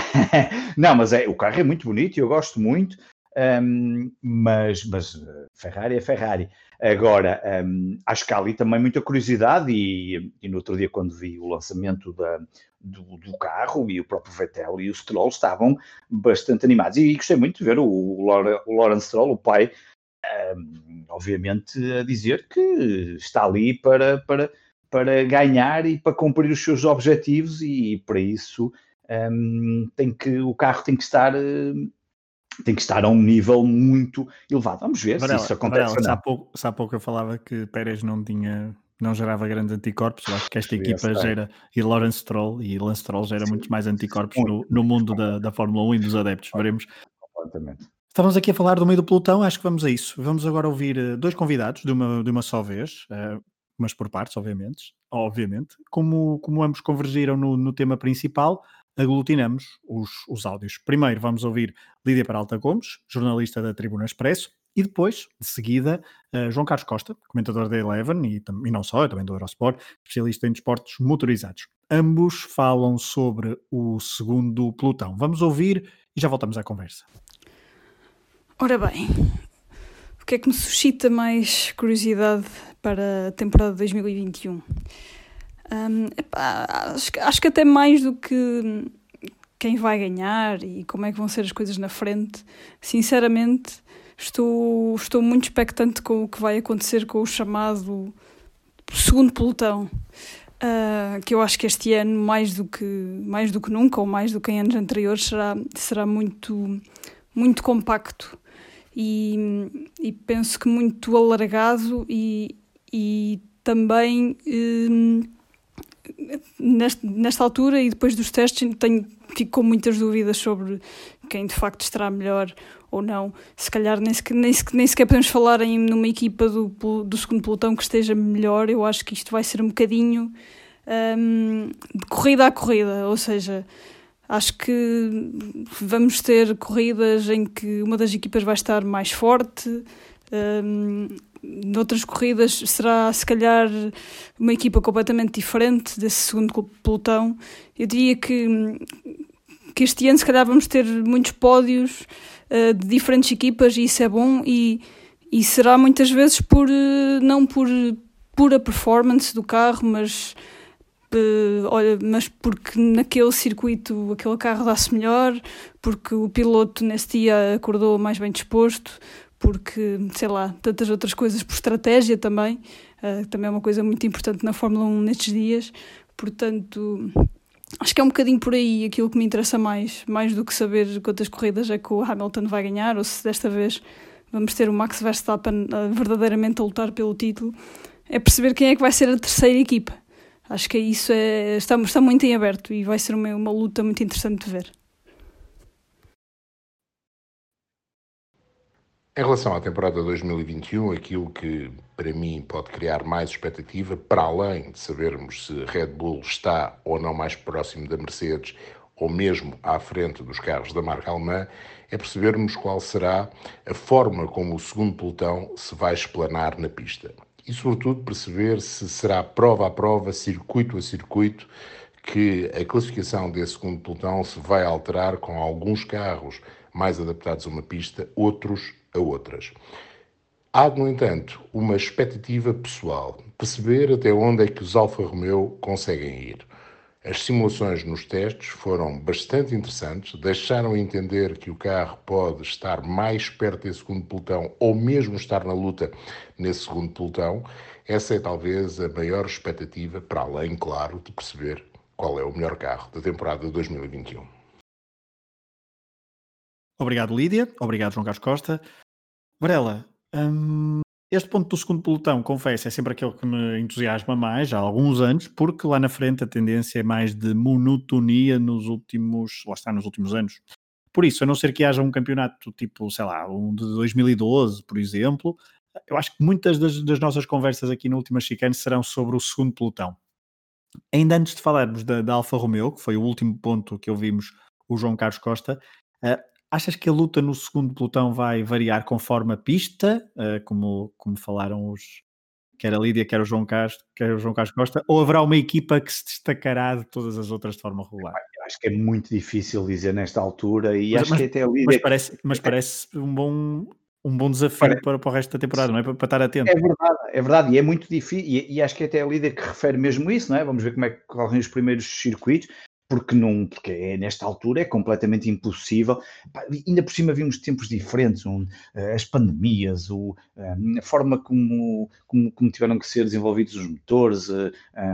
Não, mas é, o carro é muito bonito e eu gosto muito, um, mas, mas eh, Ferrari é Ferrari. Agora, um, acho que há ali também muita curiosidade e, e, no outro dia quando vi o lançamento da, do, do, carro e o próprio Vettel e o Stroll estavam bastante animados e gostei muito de ver o, o, Lawrence Stroll, o pai, um, obviamente a dizer que está ali para, para, para ganhar e para cumprir os seus objetivos e, para isso um, tem que, o carro tem que estar hum, tem que estar a um nível muito elevado. Vamos ver Varela, se isso acontece Varela, ou não. Se há, pouco, há pouco eu falava que Pérez não tinha não gerava grandes anticorpos, eu acho que esta equipa gera, e Lawrence Stroll, e Lance Stroll gera Sim. muitos mais anticorpos no, no mundo da, da Fórmula 1 e dos adeptos, veremos. Completamente. Estávamos aqui a falar do meio do pelotão, acho que vamos a isso. Vamos agora ouvir eh, dois convidados de uma, de uma só vez, uh, mas por partes, obviamente. obviamente. Como, como ambos convergiram no, no tema principal, aglutinamos os, os áudios. Primeiro vamos ouvir Lídia Peralta Gomes, jornalista da Tribuna Expresso, e depois, de seguida, uh, João Carlos Costa, comentador da Eleven e, e não só, também do Eurosport, especialista em desportos motorizados. Ambos falam sobre o segundo pelotão. Vamos ouvir e já voltamos à conversa. Ora bem, o que é que me suscita mais curiosidade para a temporada de 2021? Um, epá, acho, acho que até mais do que quem vai ganhar e como é que vão ser as coisas na frente, sinceramente estou, estou muito expectante com o que vai acontecer com o chamado segundo pelotão. Uh, que eu acho que este ano, mais do que, mais do que nunca, ou mais do que em anos anteriores, será, será muito, muito compacto e, e penso que muito alargado e, e também. Um, nesta, altura e depois dos testes tenho, fico com muitas dúvidas sobre quem de facto estará melhor ou não. Se calhar nem sequer, nem sequer, nem sequer podemos falar em numa equipa do, do segundo pelotão que esteja melhor. Eu acho que isto vai ser um bocadinho um, de corrida a corrida, ou seja, acho que vamos ter corridas em que uma das equipas vai estar mais forte. Um, noutras corridas será se calhar uma equipa completamente diferente desse segundo pelotão. Eu diria que, que este ano se calhar vamos ter muitos pódios uh, de diferentes equipas e isso é bom e, E será muitas vezes por não por pura performance do carro, mas Uh, olha, mas porque naquele circuito aquele carro dá-se melhor, porque o piloto nesse dia acordou mais bem disposto, porque, sei lá, tantas outras coisas por estratégia também, uh, também é uma coisa muito importante na Fórmula 1 nestes dias, portanto, acho que é um bocadinho por aí aquilo que me interessa mais, mais do que saber quantas corridas é que o Hamilton vai ganhar, ou se desta vez vamos ter o Max Verstappen uh, verdadeiramente a lutar pelo título, é perceber quem é que vai ser a terceira equipa. Acho que isso é, está, está muito em aberto e vai ser uma, uma luta muito interessante de ver. Em relação à temporada 2021, aquilo que para mim pode criar mais expectativa, para além de sabermos se Red Bull está ou não mais próximo da Mercedes ou mesmo à frente dos carros da marca alemã, é percebermos qual será a forma como o segundo pelotão se vai explanar na pista. E, sobretudo, perceber se será prova a prova, circuito a circuito, que a classificação desse segundo pelotão se vai alterar com alguns carros mais adaptados a uma pista, outros a outras. Há, no entanto, uma expectativa pessoal, perceber até onde é que os Alfa Romeo conseguem ir. As simulações nos testes foram bastante interessantes, deixaram entender que o carro pode estar mais perto desse segundo pelotão ou mesmo estar na luta nesse segundo pelotão. Essa é talvez a maior expectativa, para além, claro, de perceber qual é o melhor carro da temporada de 2021. Obrigado, Lídia. Obrigado, João Carlos Costa. Varela, hum, este ponto do segundo pelotão, confesso, é sempre aquele que me entusiasma mais há alguns anos, porque lá na frente a tendência é mais de monotonia nos últimos, lá está, nos últimos anos. Por isso, a não ser que haja um campeonato tipo, sei lá, um de 2012, por exemplo, eu acho que muitas das, das nossas conversas aqui no Última Chicane serão sobre o segundo pelotão. Ainda antes de falarmos da, da Alfa Romeo, que foi o último ponto que ouvimos o João Carlos Costa, uh, Achas que a luta no segundo pelotão vai variar conforme a pista, uh, como, como falaram os, quer a Lídia, quer o João Carlos, quer o João Carlos Costa, ou haverá uma equipa que se destacará de todas as outras de forma regular? Acho que é muito difícil dizer nesta altura e mas, acho mas, que até a Lídia... Mas parece, mas parece um bom, um bom desafio para, para o resto da temporada, não é? Para, para, estar atento. É verdade, é verdade, e é muito difícil, e, e, acho que até a Lídia que refere mesmo isso, não é? Vamos ver como é que correm os primeiros circuitos, porque não, porque é, nesta altura é completamente impossível. ainda por cima vimos tempos diferentes, um, eh, as pandemias, o, um, a forma como, como, como, tiveram que ser desenvolvidos os motores, um, eh,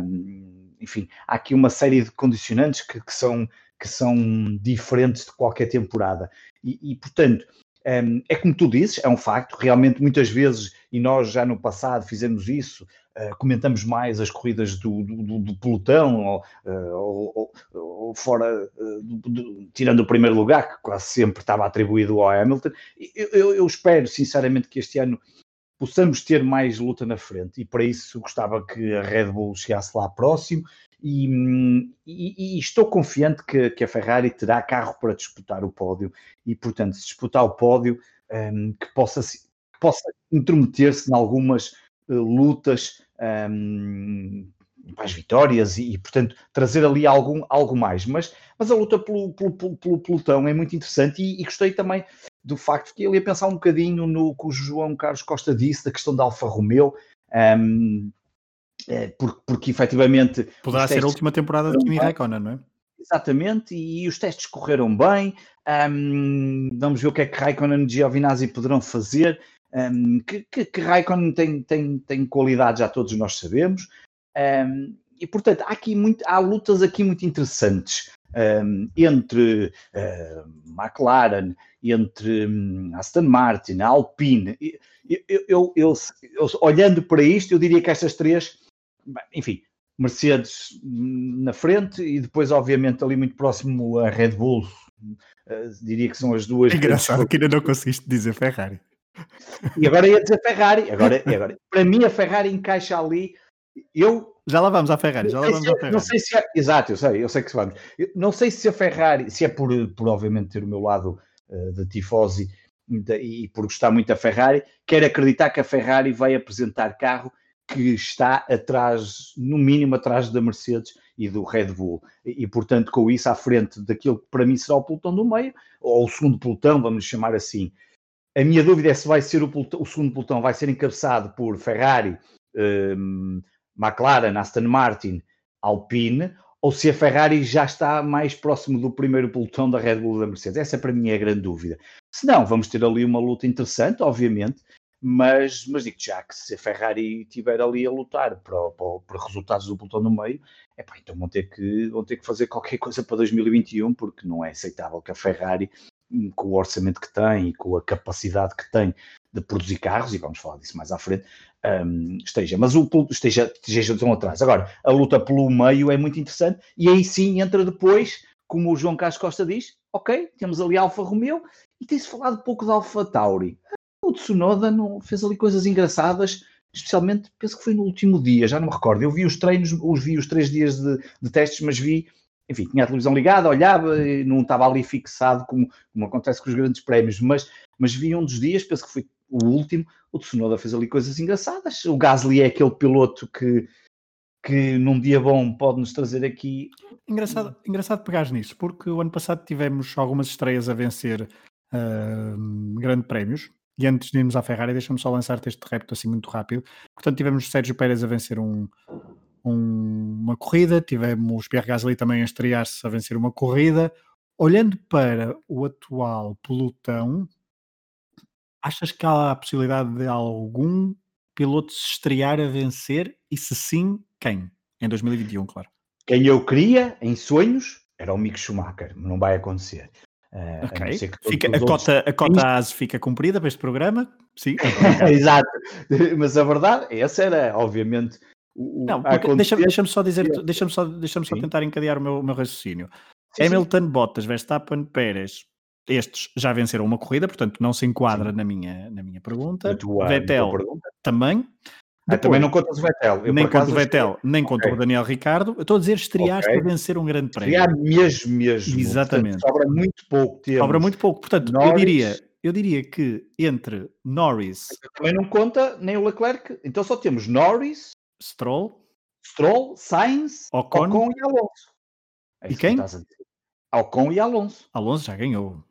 enfim, há aqui uma série de condicionantes que, que, são, que são diferentes de qualquer temporada. E, e portanto, é como tu dizes, é um facto, realmente muitas vezes, e nós já no passado fizemos isso, uh, comentamos mais as corridas do, do, do pelotão, ou, uh, ou, ou, fora, uh, do, tirando o primeiro lugar, que quase sempre estava atribuído ao Hamilton. Eu, eu, eu, espero, sinceramente, que este ano possamos ter mais luta na frente, e para isso gostava que a Red Bull chegasse lá próximo, e, e, e estou confiante que, que, a Ferrari terá carro para disputar o pódio, e portanto, se disputar o pódio, um, que possa, possa intrometer-se em algumas lutas um, ehm, as vitórias e, portanto, trazer ali algum, algo mais. Mas, mas a luta pelo, pelo, pelo, pelo pelotão é muito interessante e, e, gostei também do facto que ele ia pensar um bocadinho no que o João Carlos Costa disse, da questão da Alfa Romeo, um, é, porque, porque efetivamente. Poderá ser a última temporada de Kimi Raikkonen, não é? Exatamente, e, os testes correram bem. Um, vamos ver o que é que Raikkonen e Giovinazzi poderão fazer. Um, que, que, que Raikkonen tem, tem, tem qualidade, já todos nós sabemos. Um, e portanto, há aqui muito, há lutas aqui muito interessantes entre uh, McLaren, entre um, Aston Martin, Alpine. Eu, eu, eu, eu, olhando para isto, eu diria que estas três, enfim, Mercedes na frente e depois, obviamente, ali muito próximo a Red Bull. Uh, diria que são as duas. É engraçado que ainda não conseguiste dizer Ferrari. E agora ia dizer Ferrari. Agora, agora, para mim, a Ferrari encaixa ali. Eu. Já lá vamos à Ferrari. Já lá vamos à Ferrari. Não sei se é, exato, eu sei, eu sei que se vamos. Eu não sei se a Ferrari, se é por, por obviamente ter o meu lado uh, de tifosi e por gostar muito da Ferrari, quero acreditar que a Ferrari vai apresentar carro que está atrás, no mínimo atrás da Mercedes e do Red Bull. E, portanto, com isso à frente daquilo que para mim será o pelotão do meio, ou o segundo pelotão, vamos chamar assim. A minha dúvida é se vai ser o, pelotão, o segundo pelotão vai ser encabeçado por Ferrari, um, McLaren, Aston Martin, Alpine, ou se a Ferrari já está mais próximo do primeiro pelotão da Red Bull da Mercedes. Essa para mim é a grande dúvida. Se não, vamos ter ali uma luta interessante, obviamente, mas, mas digo já que se a Ferrari estiver ali a lutar para, para, resultados do pelotão no meio, epá, então vão ter, que, vão ter que fazer qualquer coisa para 2021, porque não é aceitável que a Ferrari, com o orçamento que tem e com a capacidade que tem de produzir carros, e vamos falar disso mais à frente, um, esteja, mas o esteja, esteja tão atrás. Agora, a luta pelo meio é muito interessante, e aí sim entra depois, como o João Carlos Costa diz, ok, temos ali Alfa Romeo, e tem-se falado pouco de Alfa Tauri. O Tsunoda não, fez ali coisas engraçadas, especialmente, penso que foi no último dia, já não me recordo. Eu vi os treinos, os vi os três dias de, de testes, mas vi enfim, tinha a televisão ligada, olhava, não estava ali fixado como, como acontece com os grandes prémios, mas, mas vi um dos dias, penso que foi o último, o Tsunoda fez ali coisas engraçadas. O Gasly é aquele piloto que, que num dia bom pode nos trazer aqui. Engraçado, engraçado pegares nisso, porque o ano passado tivemos algumas estreias a vencer uh, grandes prémios. E antes de irmos à Ferrari, deixa-me só lançar-te este repto assim muito rápido. Portanto, tivemos Sérgio Pérez a vencer um, um, uma corrida, tivemos Pierre Gasly também a estrear-se a vencer uma corrida. Olhando para o atual pelotão, Achas que há a possibilidade de algum piloto se estrear a vencer? E se sim, quem? Em 2021, claro. Quem eu queria, em sonhos, era o Mick Schumacher, não vai acontecer. Uh, ok, a, fica, a, cota, a cota ASE fica cumprida para este programa, sim. Exato, mas a verdade, essa era, obviamente, o, não, deixa-me deixa só dizer, deixa-me só, deixa só tentar encadear o meu, o meu raciocínio. Sim, Hamilton, sim. Bottas, Verstappen, Pérez, estes já venceram uma corrida, portanto não se enquadra na minha, na minha pergunta. Tua, Vettel pergunta. também. Ah, também não contas o Vettel. Eu, nem conto o Vettel, nem conto okay. o Daniel Ricardo. Eu estou a dizer estreaste okay. para vencer um grande prémio. Estrear mesmo, mesmo. Exatamente. Portanto, sobra muito pouco tempo. Sobra muito pouco. Portanto, Norris, eu diria, eu diria que entre Norris... Também não conta nem o Leclerc. Então só temos Norris... Stroll... Stroll, Sainz, Ocon, Ocon e Alonso. É e quem? Ocon e Alonso. Alonso já ganhou.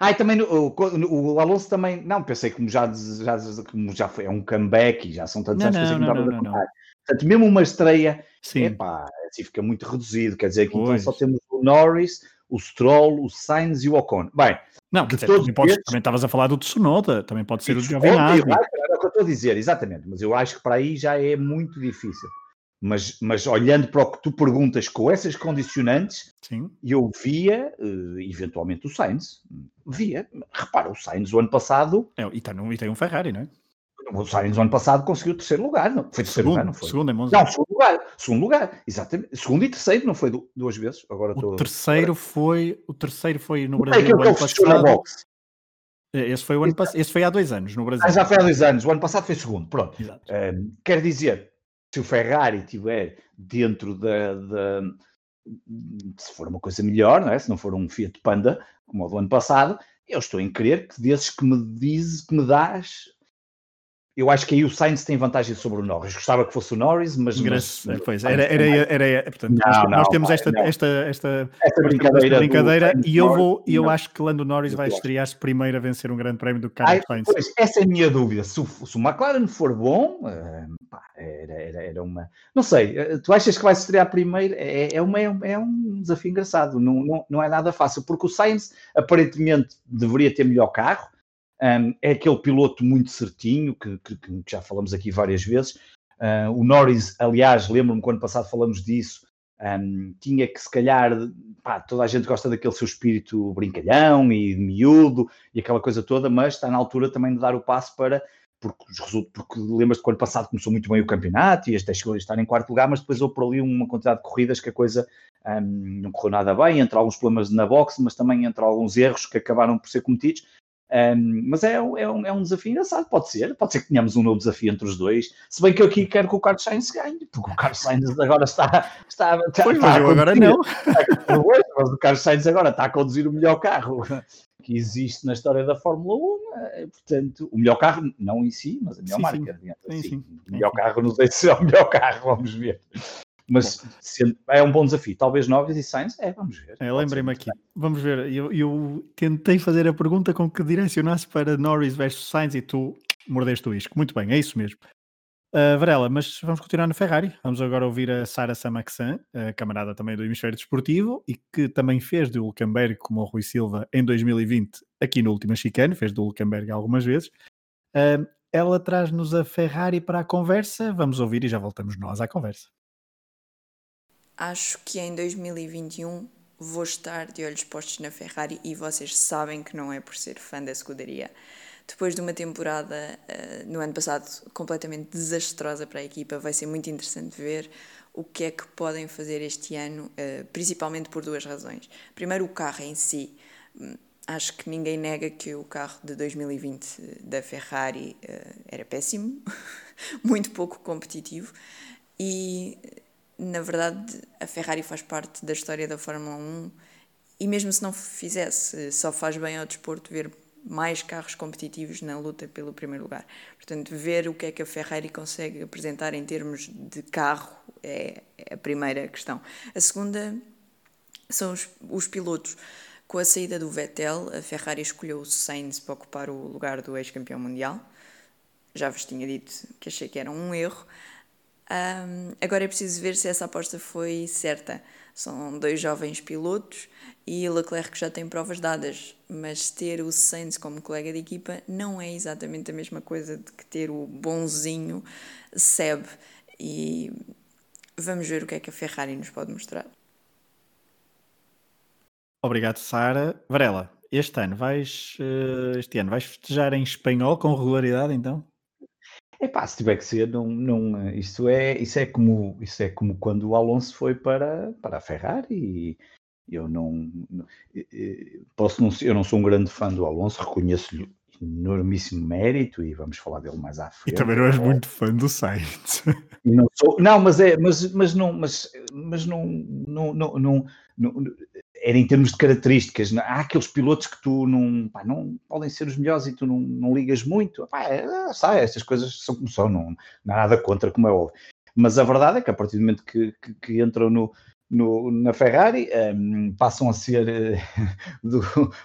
Ah, e também o, o, o, Alonso também. Não, pensei que já, já, como já foi, é um comeback e já são tantos não, anos que não, não, não, não, não. Portanto, mesmo uma estreia, Sim. epá, assim fica muito reduzido. Quer dizer que então só temos o Norris, o Stroll, o Sainz e o Ocon. Bem, não, que todos também, podes, também estavas a falar do Tsunoda, também pode ser o Giovinazzi. É o que eu estou a dizer, exatamente, mas eu acho que para aí já é muito difícil. Mas, mas olhando para o que tu perguntas com essas condicionantes, Sim. eu via uh, eventualmente o Sainz. Via. Repara, o Sainz o ano passado. É, e, tem um, e tem um Ferrari, não é? O Sainz o ano passado conseguiu o terceiro lugar, não foi terceiro segundo, lugar, não foi? Segundo, é não, segundo lugar, segundo lugar, exatamente. Segundo e terceiro, não foi duas vezes. Agora o terceiro foi, o terceiro foi no Brasil é o ano passado. É, esse foi, o ano pass... Esse foi há dois anos no Brasil. Ah, já foi há dois anos. O ano passado foi segundo. Pronto. Quer dizer, se o Ferrari estiver dentro da, da, se for uma coisa melhor, não é? se não for um Fiat Panda, como o do ano passado, eu estou em crer que desses que me dizes, que me dás, eu acho que aí o Sainz tem vantagem sobre o Norris. Gostava que fosse o Norris, mas. mas pois, era, era, era, era, portanto, não, nós, não, nós, temos esta, esta, esta, esta, brincadeira, esta brincadeira e eu, vou, e eu acho que Lando Norris vai estrear-se primeiro a vencer um grande prémio do Carlos Sainz. Pois, essa é a minha dúvida. Se o, se o McLaren for bom, uh, pá, era, era, era, uma. Não sei, eh, tu achas que vai estrear primeiro? É, é, uma, é um desafio engraçado, não, não, não é nada fácil, porque o Sainz aparentemente deveria ter melhor carro um, é aquele piloto muito certinho, que, que, que já falamos aqui várias vezes. Uh, o Norris, aliás, lembro-me quando passado falamos disso, um, tinha que se calhar, pá, toda a gente gosta daquele seu espírito brincalhão e miúdo e aquela coisa toda, mas está na altura também de dar o passo para, porque, porque lembras-te que o ano passado começou muito bem o campeonato e até chegou a estar em quarto lugar, mas depois houve por ali uma quantidade de corridas que a coisa um, não correu nada bem, entre alguns problemas na boxe, mas também entre alguns erros que acabaram por ser cometidos. Um, mas é, é, um, é um desafio engraçado, pode ser, pode ser que tenhamos um novo desafio entre os dois. Se bem que eu aqui quero que o Carlos Sainz ganhe, porque o Carlos Sainz agora está. está, está pois, está mas agora não. mas o Carlos Sainz agora está a conduzir o melhor carro que existe na história da Fórmula 1, eh, portanto, o melhor carro, não em si, mas a melhor sim, marca. Sim. Assim. Sim, o melhor carro, não sei se é o melhor carro, vamos ver. Mas se, é um bom desafio. Talvez Norris e Sainz, é, vamos ver. É, Lembrei-me aqui. Vamos ver. Eu, eu, tentei fazer a pergunta com que direcionasse para Norris versus Sainz e tu mordeste o isco. Muito bem, é isso mesmo. Uh, Varela, mas vamos continuar no Ferrari. Vamos agora ouvir a Sara Samaxan, a camarada também do Hemisfério Desportivo e que também fez do Hulkenberg como o Rui Silva em 2020 aqui no último chicane, fez do Hulkenberg algumas vezes. Uh, ela traz-nos a Ferrari para a conversa. Vamos ouvir e já voltamos nós à conversa. Acho que em 2021 vou estar de olhos postos na Ferrari e vocês sabem que não é por ser fã da escuderia depois de uma temporada uh, no ano passado completamente desastrosa para a equipa, vai ser muito interessante ver o que é que podem fazer este ano, uh, principalmente por duas razões. Primeiro, o carro em si. Hum, acho que ninguém nega que o carro de 2020 da Ferrari uh, era péssimo, muito pouco competitivo e, na verdade, a Ferrari faz parte da história da Fórmula 1 e mesmo se não fizesse, só faz bem ao desporto ver mais carros competitivos na luta pelo primeiro lugar. Portanto, ver o que é que a Ferrari consegue apresentar em termos de carro é, a primeira questão. A segunda são os, os pilotos. Com a saída do Vettel, a Ferrari escolheu o Sainz para ocupar o lugar do ex-campeão mundial. Já vos tinha dito que achei que era um erro. Um, agora é preciso ver se essa aposta foi certa. São dois jovens pilotos e Leclerc já tem provas dadas, mas ter o Sainz como colega de equipa não é exatamente a mesma coisa de que ter o bonzinho Seb. E vamos ver o que é que a Ferrari nos pode mostrar. Obrigado, Sara. Varela, este ano vais eh, este ano vais festejar em espanhol com regularidade, então? É pá, se tiver que ser, não, não, isso, é, isso, é como, isso é como quando o Alonso foi para, para a Ferrari eu não, posso não eu não sou um grande fã do Alonso, reconheço-lhe enormíssimo mérito e vamos falar dele mais à frente. E também não és muito fã do Sainz. Não, sou, não, mas é, mas, mas não, mas, mas não, não, não, não, não era em termos de características. Há aqueles pilotos que tu não, pá, não podem ser os melhores e tu não, não ligas muito. Pá, é, sabe, estas coisas são como são, não, não há nada contra, como é óbvio. Mas a verdade é que a partir do momento que, que, que entram no, no, na Ferrari, um, ehm, passam a ser, eh, do,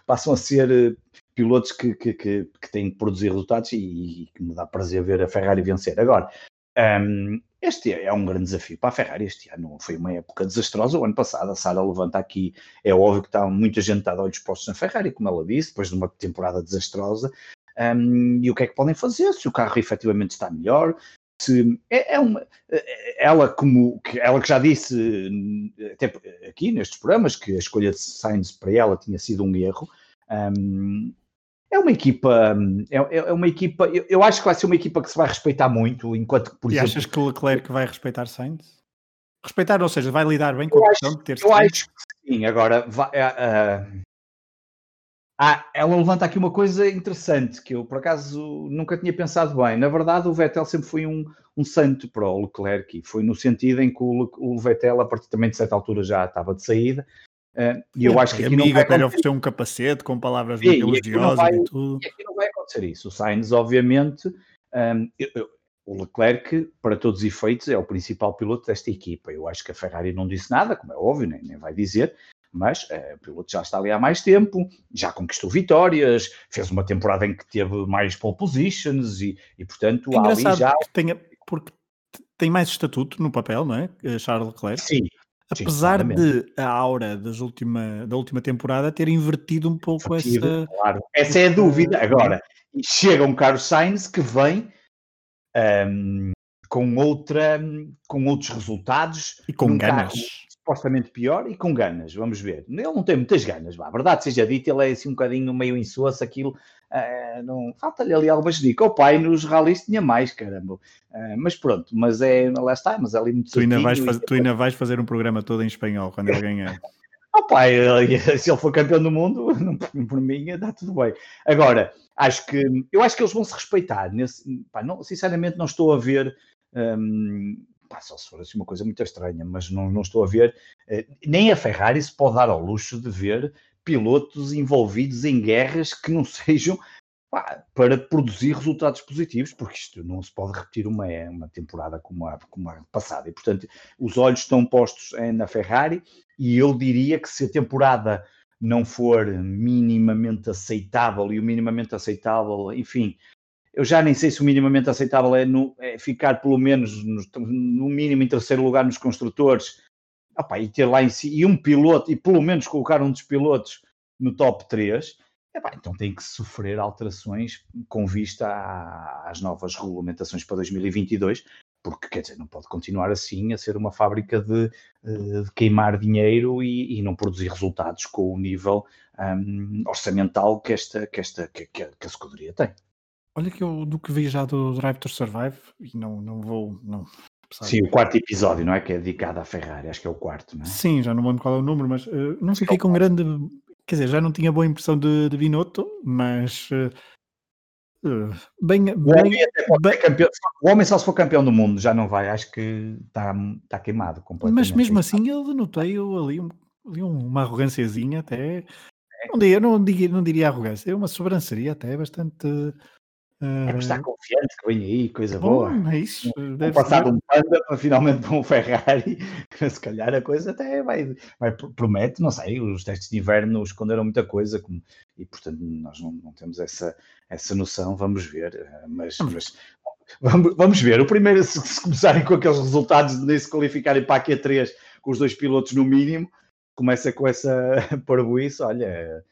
passam a ser eh, pilotos que, que, que, que, têm que produzir resultados e, que me dá prazer ver a Ferrari vencer. Agora, um, este é um grande desafio para a Ferrari. Este ano foi uma época desastrosa. O ano passado, a Sara levanta aqui. É óbvio que está muita gente está de olhos postos na Ferrari, como ela disse, depois de uma temporada desastrosa. Um, e o que é que podem fazer? Se o carro efetivamente está melhor, se é, é uma, é, ela como ela que já disse até aqui nestes programas que a escolha de Sainz para ela tinha sido um erro. Um, é uma equipa, é, é, é uma equipa, eu, eu, acho que vai ser uma equipa que se vai respeitar muito, enquanto que, por e exemplo... achas que o Leclerc vai respeitar Sainz? Respeitar, ou seja, vai lidar bem com a questão de ter Eu acho que sim, agora, vai, uh, ah, ela levanta aqui uma coisa interessante que eu por acaso nunca tinha pensado bem. Na verdade, o Vettel sempre foi um, um santo para o Leclerc e foi no sentido em que o, o Vettel, a partir também de certa altura, já estava de saída. Uh, e eu é, acho que aqui amiga não vai acontecer... um capacete com palavras muito elogiosas e, e, tudo. E aqui não vai acontecer isso. O Sainz, obviamente, um, eu, eu, o Leclerc, para todos os efeitos, é o principal piloto desta equipa. Eu acho que a Ferrari não disse nada, como é óbvio, nem, nem vai dizer, mas uh, o piloto já está ali há mais tempo, já conquistou vitórias, fez uma temporada em que teve mais pole positions e, e portanto, é há ali já. Tenha, porque tem mais estatuto no papel, não é? Charles Leclerc. Sim. Apesar sim, de a aura das última, da última temporada ter invertido um pouco invertido, essa. Claro. Essa é a dúvida. Agora, chega um Carlos Sainz que vem um, com, outra, com outros resultados. E com ganas. Carro, supostamente pior e com ganas, vamos ver. Ele não tem muitas ganas, vá. a verdade seja dita, ele é assim um bocadinho meio insosso, aquilo, uh, não, falta-lhe ali algumas dicas. O pai nos rallies tinha mais, caramba. Uh, mas pronto, mas é, lá está, mas é ali muito tu ainda, vais fazer, tu ainda vais fazer um programa todo em espanhol quando ele ganhar. Oh pai, se ele for campeão do mundo, por mim, dá tudo bem. Agora, acho que eu acho que eles vão se respeitar. Nesse, pá, não, sinceramente, não estou a ver um, pá, só se for assim uma coisa muito estranha, mas não, não estou a ver, eh, nem a Ferrari se pode dar ao luxo de ver pilotos envolvidos em guerras que não sejam pá, para produzir resultados positivos, porque isto não se pode repetir uma, uma temporada como a, como a passada. E, portanto, os olhos estão postos na Ferrari e eu diria que se a temporada não for minimamente aceitável, e o minimamente aceitável, enfim, eu já nem sei se o minimamente aceitável é, no, é ficar pelo menos no, no, mínimo em terceiro lugar nos construtores opa, e ter lá em si e um piloto e pelo menos colocar um dos pilotos no top 3 Epá, então tem que sofrer alterações com vista às novas regulamentações para 2022, porque quer dizer, não pode continuar assim a ser uma fábrica de, eh, de queimar dinheiro e, e, não produzir resultados com o nível um, orçamental que esta, que, esta que, que, a escuderia tem. Olha que eu do que vi já do Drive to Survive e não, não vou. Não, Sim, o quarto episódio, não é? Que é dedicado à Ferrari, acho que é o quarto, não é? Sim, já não lembro qual é o número, mas uh, não fiquei é com grande Quer dizer, já não tinha boa impressão de, de Binotto, mas uh, bem, o, homem bem, campeão, o homem só se for campeão do mundo, já não vai, acho que está tá queimado completamente. Mas mesmo assim ele notei ali, ali uma arrogânciazinha até. É. Não, diria, não, diria, não diria arrogância, é uma sobranceria até bastante é para estar confiante que vem aí, coisa Bom, boa. É isso. Deve passar um Panda para finalmente um Ferrari, se calhar a coisa até vai, vai promete, não sei, os testes de inverno esconderam muita coisa como, e portanto nós não, não, temos essa, essa noção, vamos ver, eh, mas, mas vamos, vamos ver. O primeiro, se, se, começarem com aqueles resultados de nem se qualificarem para a Q3 com os dois pilotos no mínimo, começa com essa parboice, olha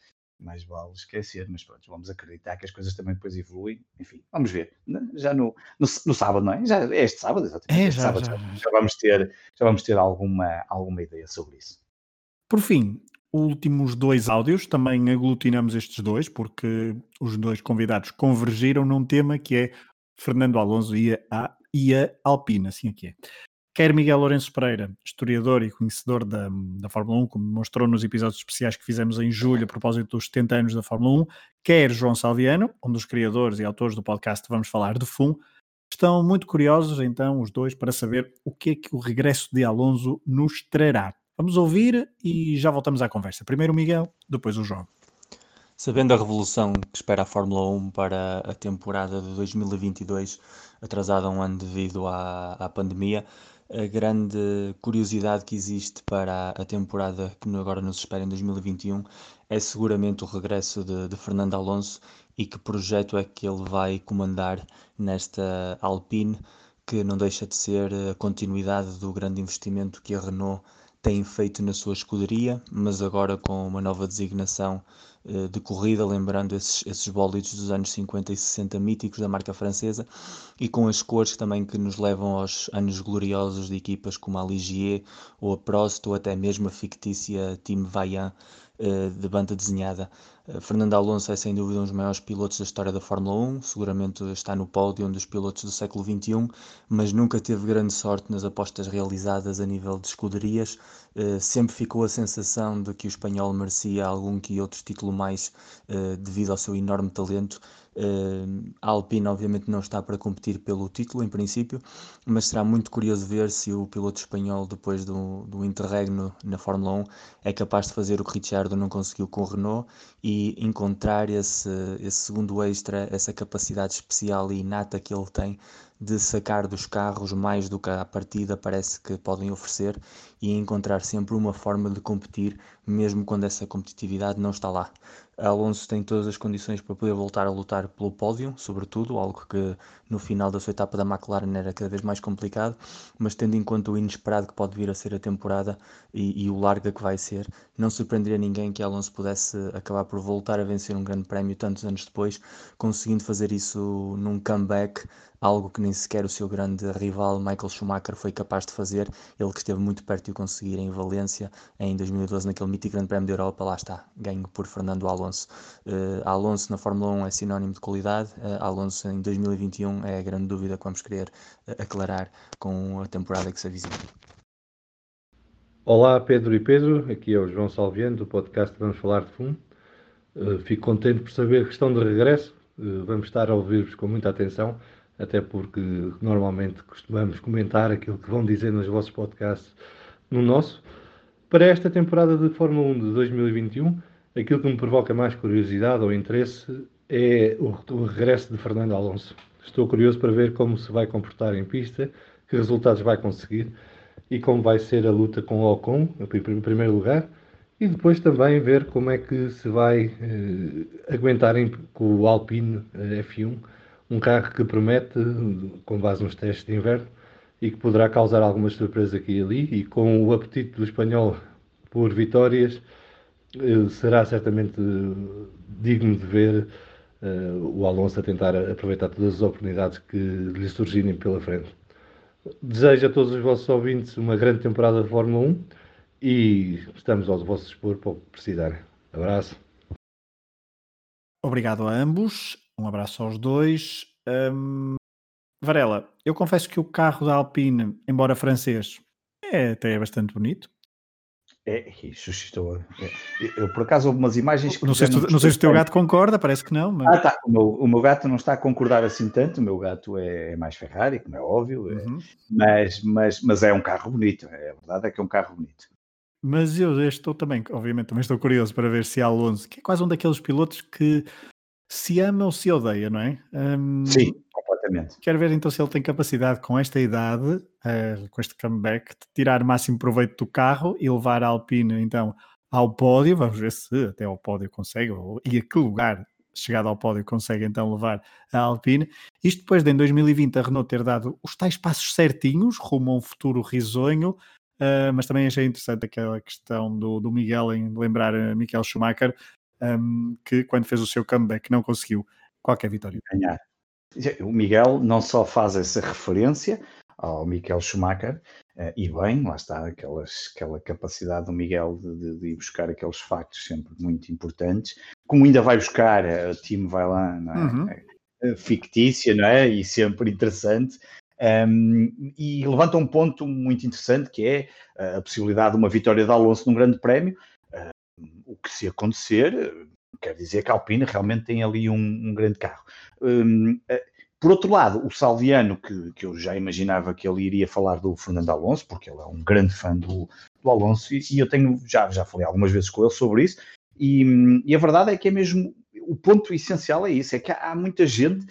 mais vale esquecer, mas pronto, vamos acreditar que as coisas também depois evoluem. Enfim, vamos ver. Já no, no, no sábado, não é? Já, é este sábado, exatamente. É, já, sábado, já, já, já, vamos ter, já vamos ter alguma, alguma ideia sobre isso. Por fim, últimos dois áudios, também aglutinamos estes dois, porque os dois convidados convergiram num tema que é Fernando Alonso e a, e a Alpina, assim aqui é. Quer Miguel Lourenço Pereira, historiador e conhecedor da, da Fórmula 1, como mostrou nos episódios especiais que fizemos em julho a propósito dos 70 anos da Fórmula 1, quer João Salviano, um dos criadores e autores do podcast Vamos Falar de FUM, estão muito curiosos, então, os dois, para saber o que é que o regresso de Alonso nos trará. Vamos ouvir e já voltamos à conversa. Primeiro o Miguel, depois o João. Sabendo a revolução que espera a Fórmula 1 para a temporada de 2022, atrasada um ano devido à, à pandemia, a grande curiosidade que existe para a temporada que agora nos espera em 2021 é seguramente o regresso de, de Fernando Alonso e que projeto é que ele vai comandar nesta Alpine, que não deixa de ser a continuidade do grande investimento que a Renault tem feito na sua escuderia, mas agora com uma nova designação eh, de corrida, lembrando esses, esses bólidos dos anos 50 e 60 míticos da marca francesa, e com as cores também que nos levam aos anos gloriosos de equipas como a Ligier ou a Prost, ou até mesmo a fictícia Team Vaillant eh, de banda desenhada. Eh, Fernando Alonso é sem dúvida um dos maiores pilotos da história da Fórmula 1, seguramente está no pódio um dos pilotos do século XXI, mas nunca teve grande sorte nas apostas realizadas a nível de escuderias. Eh, sempre ficou a sensação de que o espanhol merecia algum que outro título mais devido ao seu enorme talento Uh, a Alpine, obviamente, não está para competir pelo título, em princípio, mas será muito curioso ver se o piloto espanhol, depois do, do interregno na Fórmula 1, é capaz de fazer o que Ricciardo não conseguiu com o Renault e encontrar esse, esse segundo extra, essa capacidade especial e inata que ele tem de sacar dos carros mais do que a partida parece que podem oferecer e encontrar sempre uma forma de competir, mesmo quando essa competitividade não está lá. Alonso tem todas as condições para poder voltar a lutar pelo pódio, sobretudo, algo que no final da sua etapa da McLaren era cada vez mais complicado, mas tendo em conta o inesperado que pode vir a ser a temporada e, e o larga que vai ser, não surpreenderia ninguém que Alonso pudesse acabar por voltar a vencer um grande prémio tantos anos depois, conseguindo fazer isso num comeback algo que nem sequer o seu grande rival Michael Schumacher foi capaz de fazer, ele que esteve muito perto de o conseguir em Valência em 2012 naquele mítico Grande Prémio da Europa, lá está, ganho por Fernando Alonso. Uh, Alonso na Fórmula 1 é sinónimo de qualidade, uh, Alonso em 2021 é a grande dúvida que vamos querer uh, aclarar com a temporada que se avizina. Olá Pedro e Pedro, aqui é o João Salviano do podcast Vamos Falar de Fumo. fico contente por saber que estão de regresso, vamos estar a ouvir-vos com muita atenção até porque normalmente costumamos comentar aquilo que vão dizer nos vossos podcasts no nosso. Para esta temporada de Fórmula 1 de 2021, aquilo que me provoca mais curiosidade ou interesse é o, regresso de Fernando Alonso. Estou curioso para ver como se vai comportar em pista, que resultados vai conseguir e como vai ser a luta com o Ocon, em primeiro lugar, e depois também ver como é que se vai eh, aguentarem com o Alpine eh, F1, um carro que promete, com base nos testes de inverno, e que poderá causar algumas surpresas aqui e ali, e com o apetite do espanhol por vitórias, eh, será certamente digno de ver uh, o Alonso a tentar aproveitar todas as oportunidades que lhe surgirem pela frente. Desejo a todos os vossos ouvintes uma grande temporada de Fórmula 1 e estamos ao vosso dispor para o que precisarem. Abraço. Obrigado a ambos, um abraço aos dois. Um, Varela, eu confesso que o carro da Alpine, embora francês, é até bastante bonito. É, isso estou. É, eu, por acaso, houve umas imagens que. Não sei, se, tu, não sei se o teu gato concorda, parece que não. Mas... Ah, tá. O meu, o meu, gato não está a concordar assim tanto. O meu gato é, é mais Ferrari, como é óbvio. É, uhum. mas, mas, mas é um carro bonito. É, a verdade é que é um carro bonito. Mas eu estou também, obviamente, também estou curioso para ver se Alonso, que é quase um daqueles pilotos que se ama ou se odeia, não é? Um, Sim, completamente. Quero ver então se ele tem capacidade com esta idade, uh, com este comeback, de tirar o máximo proveito do carro e levar a Alpine então ao pódio. Vamos ver se até ao pódio consegue, ou, e a que lugar chegado ao pódio consegue então levar a Alpine. Isto depois de em 2020 a Renault ter dado os tais passos certinhos rumo a um futuro risonho, Uh, mas também achei interessante aquela questão do, do Miguel em lembrar a Michael Schumacher um, que quando fez o seu comeback não conseguiu qualquer vitória. Ganhar. O Miguel não só faz essa referência ao Michael Schumacher, uh, e bem, lá está aquelas, aquela capacidade do Miguel de, de, ir buscar aqueles factos sempre muito importantes, como ainda vai buscar, uh, o time vai lá, não é? Uhum. É, fictícia, não é? E sempre interessante, um, e levanta um ponto muito interessante que é a possibilidade de uma vitória de Alonso num grande prémio. Uh, o que se acontecer, quer dizer que a Alpine realmente tem ali um, um grande carro. Um, uh, por outro lado, o Salviano, que, que eu já imaginava que ele iria falar do Fernando Alonso, porque ele é um grande fã do, do Alonso, e, e, eu tenho já, já falei algumas vezes com ele sobre isso, e, e, a verdade é que é mesmo o ponto essencial é isso: é que há, há muita gente,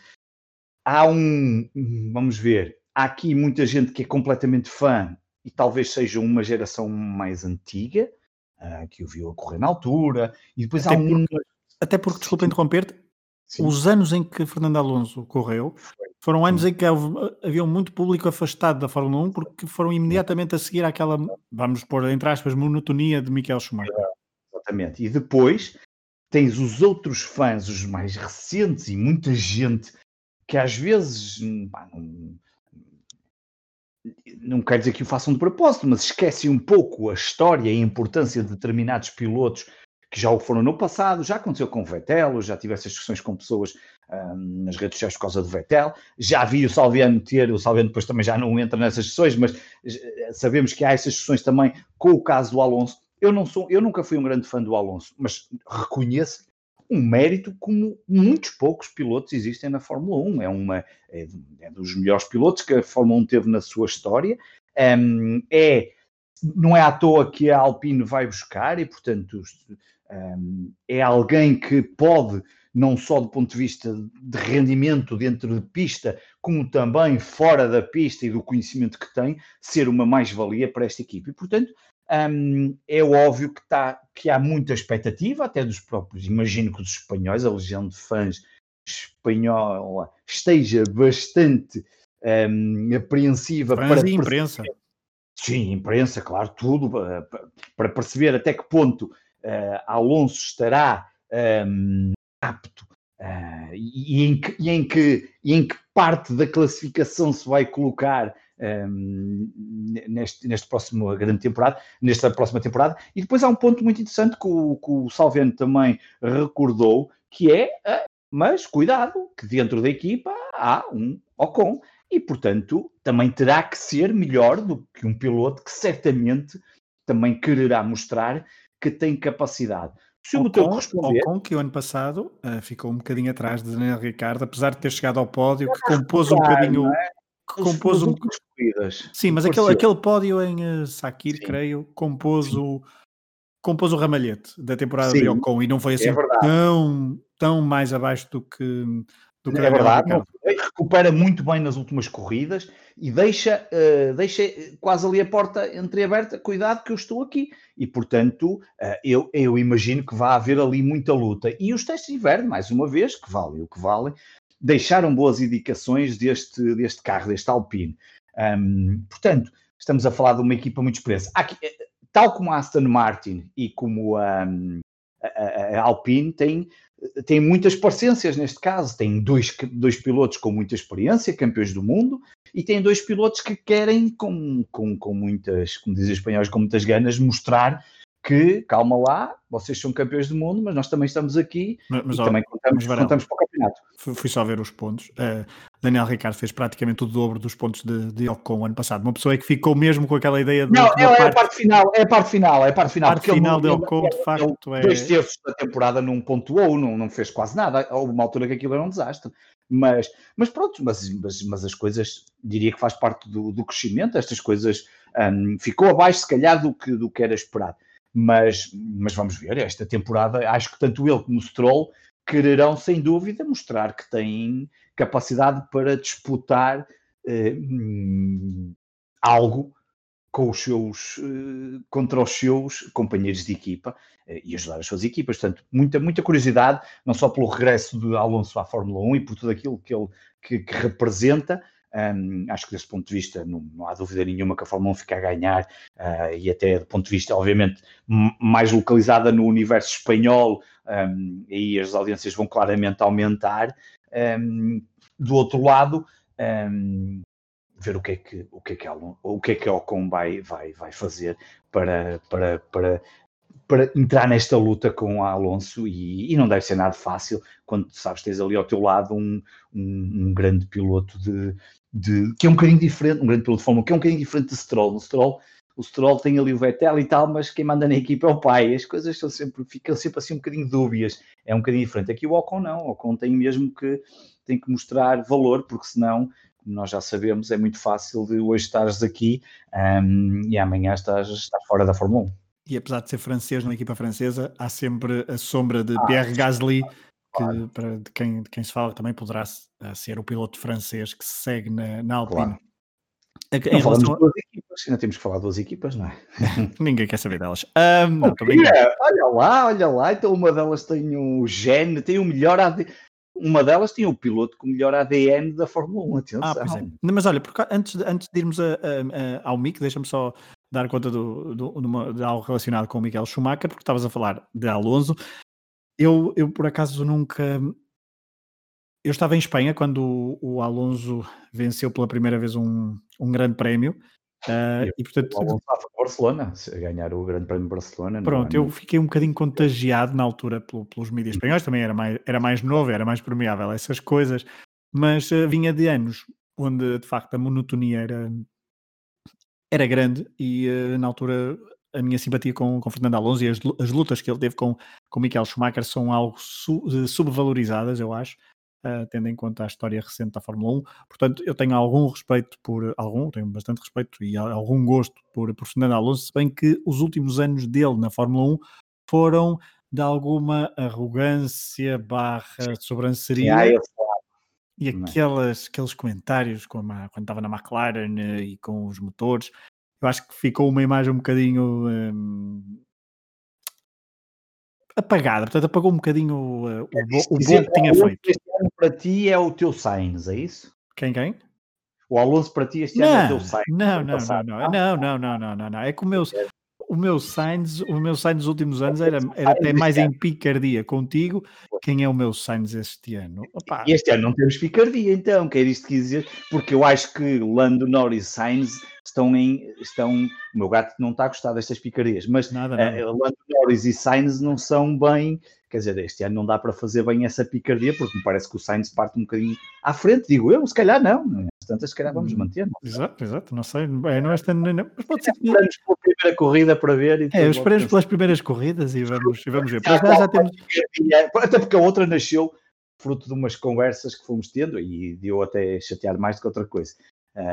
há um, vamos ver, há aqui muita gente que é completamente fã e talvez seja uma geração mais antiga, uh, que o viu a correr na altura, e depois até há um. Porque, até porque, desculpa interromper-te, os anos em que Fernando Alonso correu foram anos em que havia muito público afastado da Fórmula 1 porque foram imediatamente a seguir aquela, vamos pôr entre aspas, monotonia de Michael Schumacher. exatamente. E depois tens os outros fãs, os mais recentes, e muita gente que às vezes pá, não, não quer dizer que o façam de propósito, mas esquecem um pouco a história e a importância de determinados pilotos que já o foram no passado, já aconteceu com o Vettel, já tive essas discussões com pessoas um, nas redes sociais por causa do Vettel, já vi o Salviano ter, o Salviano depois também já não entra nessas discussões, mas eh, sabemos que há essas discussões também com o caso do Alonso. Eu não sou, eu nunca fui um grande fã do Alonso, mas reconheço um mérito como muitos poucos pilotos existem na Fórmula 1. É, uma, é, é dos melhores pilotos que a Fórmula 1 teve na sua história. Um, é, não é à toa que a Alpine vai buscar e, portanto, um, é alguém que pode, não só do ponto de vista de rendimento dentro de pista, como também fora da pista e do conhecimento que tem, ser uma mais-valia para esta equipe. E, portanto, um, é óbvio que, tá, que há muita expectativa, até dos próprios, imagino que dos espanhóis, a legião de fãs espanhola esteja bastante um, apreensiva fãs para. E imprensa. Sim, imprensa, claro, tudo, para perceber até que ponto uh, Alonso estará um, apto uh, e, em que, e, em que, e em que parte da classificação se vai colocar um, neste, neste próximo grande temporada, nesta próxima temporada. E depois há um ponto muito interessante que o, que o Salveno também recordou, que é, uh, mas cuidado, que dentro da equipa há um Ocon. E, portanto, também terá que ser melhor do que um piloto que certamente também quererá mostrar que tem capacidade. Se o Ocon, responder... Ocon, que o ano passado uh, ficou um bocadinho atrás de Daniel Ricardo, apesar de ter chegado ao pódio, que compôs um bocadinho... É? Compôs um... corridas. Sim, mas aquele, aquele pódio em uh, Sakir, Sim. creio, compôs o, compôs o ramalhete da temporada Sim, de Ocon e não foi assim é tão, tão mais abaixo do que, do que É verdade, não recupera muito bem nas últimas corridas e deixa, eh, deixa quase ali a porta entreaberta. Cuidado que eu estou aqui. E portanto, eh, eu, eu imagino que vai haver ali muita luta. E os testes de inverno, mais uma vez, que valem o que valem, deixaram boas indicações deste, deste carro, deste Alpine. Ahm, portanto, estamos a falar de uma equipa muito expressa. Aqui, eh, tal como a Aston Martin e como a, a- a Alpine, tem tem muitas parecências neste caso. Tem dois, dois pilotos com muita experiência, campeões do mundo, e tem dois pilotos que querem, com, com, com muitas, como dizem os espanhóis, com muitas ganas, mostrar que, calma lá, vocês são campeões do mundo, mas nós também estamos aqui Mas, mas, e ó, também contamos, mas, contamos para o campeonato. fui, só ver os pontos. Uh, Daniel Ricciardo fez praticamente o dobro dos pontos de, de Ocon ano passado. Uma pessoa é que ficou mesmo com aquela ideia de Não, é, é a parte, parte final, é a parte final, é a parte final. parte porque ele final de ele- Ocon, de ele- facto, é... dois terços da temporada não pontuou, não, não fez quase nada. Houve uma altura que aquilo era um desastre. Mas, mas pronto, mas, mas, mas as coisas, diria que faz parte do, do crescimento, estas coisas hum, ficou abaixo, se calhar, do que, do que era esperado. Mas, mas vamos ver, esta temporada, acho que tanto ele como o Stroll quererão, sem dúvida, mostrar que têm capacidade para disputar eh, algo com os seus, eh, contra os seus companheiros de equipa eh, e ajudar as suas equipas. Portanto, muita, muita curiosidade, não só pelo regresso de Alonso à Fórmula 1 e por tudo aquilo que ele que, que representa. Hum, acho que desse ponto de vista não, não há dúvida nenhuma que a Fórmula 1 fica a ganhar ah, e até do ponto de vista, obviamente, mais localizada no universo espanhol, hum, aí as audiências vão claramente aumentar. Hum, do outro lado, ver o que é que o que é que, Alon- o que, é que Ocon vai, vai, vai fazer para, para, para, para entrar nesta luta com a Alonso e, e não deve ser nada fácil quando sabes tens ali ao teu lado um, um, um grande piloto de, de que é um bocadinho diferente, um grande piloto de Fórmula 1, que é um bocadinho diferente de Stroll. O Stroll, o Stroll tem ali o Vettel e tal, mas quem manda na equipa é o pai. As coisas são sempre, ficam sempre assim um bocadinho dúbias. É um bocadinho diferente. Aqui o Ocon não, o Ocon tem mesmo que tem que mostrar valor, porque senão como nós já sabemos, é muito fácil de hoje estares aqui hum, e amanhã estás, estás fora da Fórmula 1. E apesar de ser francês na equipa francesa, há sempre a sombra Ah, de Pierre Gasly, que, para, de, quem, de quem se fala também poderá eh, ser o piloto francês que se segue na, na Alpine. Claro. A- Não Em falamos duas equipas, ainda temos que falar de duas equipas, não é? Ninguém quer saber delas. Ah, não, brincando. Olha, lá, olha lá, então uma delas tem o gene, tem o melhor AD... Uma delas tem o piloto com o melhor ADN da Fórmula 1, atenção. Ah, pois é. Mas olha, porque antes, de- antes de irmos a- a- ao MIC, deixa-me só dar conta do, do- de, uma- de algo relacionado com o Miguel Schumacher, porque estavas a falar de Alonso. Eu, eu, por acaso, nunca. Eu estava em Espanha quando o, o Alonso venceu pela primeira vez um, um grande prémio. ah, e portanto, O Alonso Barcelona, ganhar o Grande Prémio de Barcelona. Pronto, eu fiquei um bocadinho contagiado na altura pelo- pelos mídias espanhóis, também era mais, era mais novo, era mais permeável a essas coisas, mas eh, vinha de anos onde de facto a monotonia era, era grande e eh, na altura a minha simpatia com, com Fernando Alonso e as, as lutas que ele teve com, com Michael Schumacher são algo su- eh, subvalorizadas, eu acho, eh, tendo em conta a história recente da Fórmula 1. Portanto, eu tenho algum respeito por algum, tenho bastante respeito e al- algum gosto por, por Fernando Alonso, se bem que os últimos anos dele na Fórmula 1 foram de alguma arrogância barra sobranceria. Lado, E é? aquelas, aqueles comentários a- quando estava na McLaren eh, e com os motores, eu acho que ficou uma imagem um bocadinho hum, apagada, portanto apagou um bocadinho o, eh, o, é o bom que tinha feito. Este ano para ti é o teu Sainz, é isso? Quem, quem? O Alonso para ti este não, ano é o teu Sainz. Não não não, não não não, não, não, não, não, não, é como eu, o meu Sainz, o meu Sainz nos últimos anos era, era até mais em picardia contigo. Quem é o meu Sainz este ano? Opa, este ano não temos picardia, então, que é isto que dizer, porque eu acho que Lando Norris e Sainz estão em. Estão, o meu gato não está a gostar destas picardias, mas nada, eh, nada. Lando Norris e Sainz não são bem. Quer dizer, este ano não dá para fazer bem essa picardia, porque me parece que o Sainz parte um bocadinho à frente, digo eu, se calhar não. Tantas, se calhar vamos manter. Não sei. Exato, exato, não sei. É, não é este ano, não, mas pode ser que. Esperamos pela primeira corrida para ver. E É, logo pelas primeiras corridas e vamos, e vamos ver. Já Para já já temos. Até porque a outra nasceu fruto de umas conversas que fomos tendo e deu até chatear mais do que outra coisa.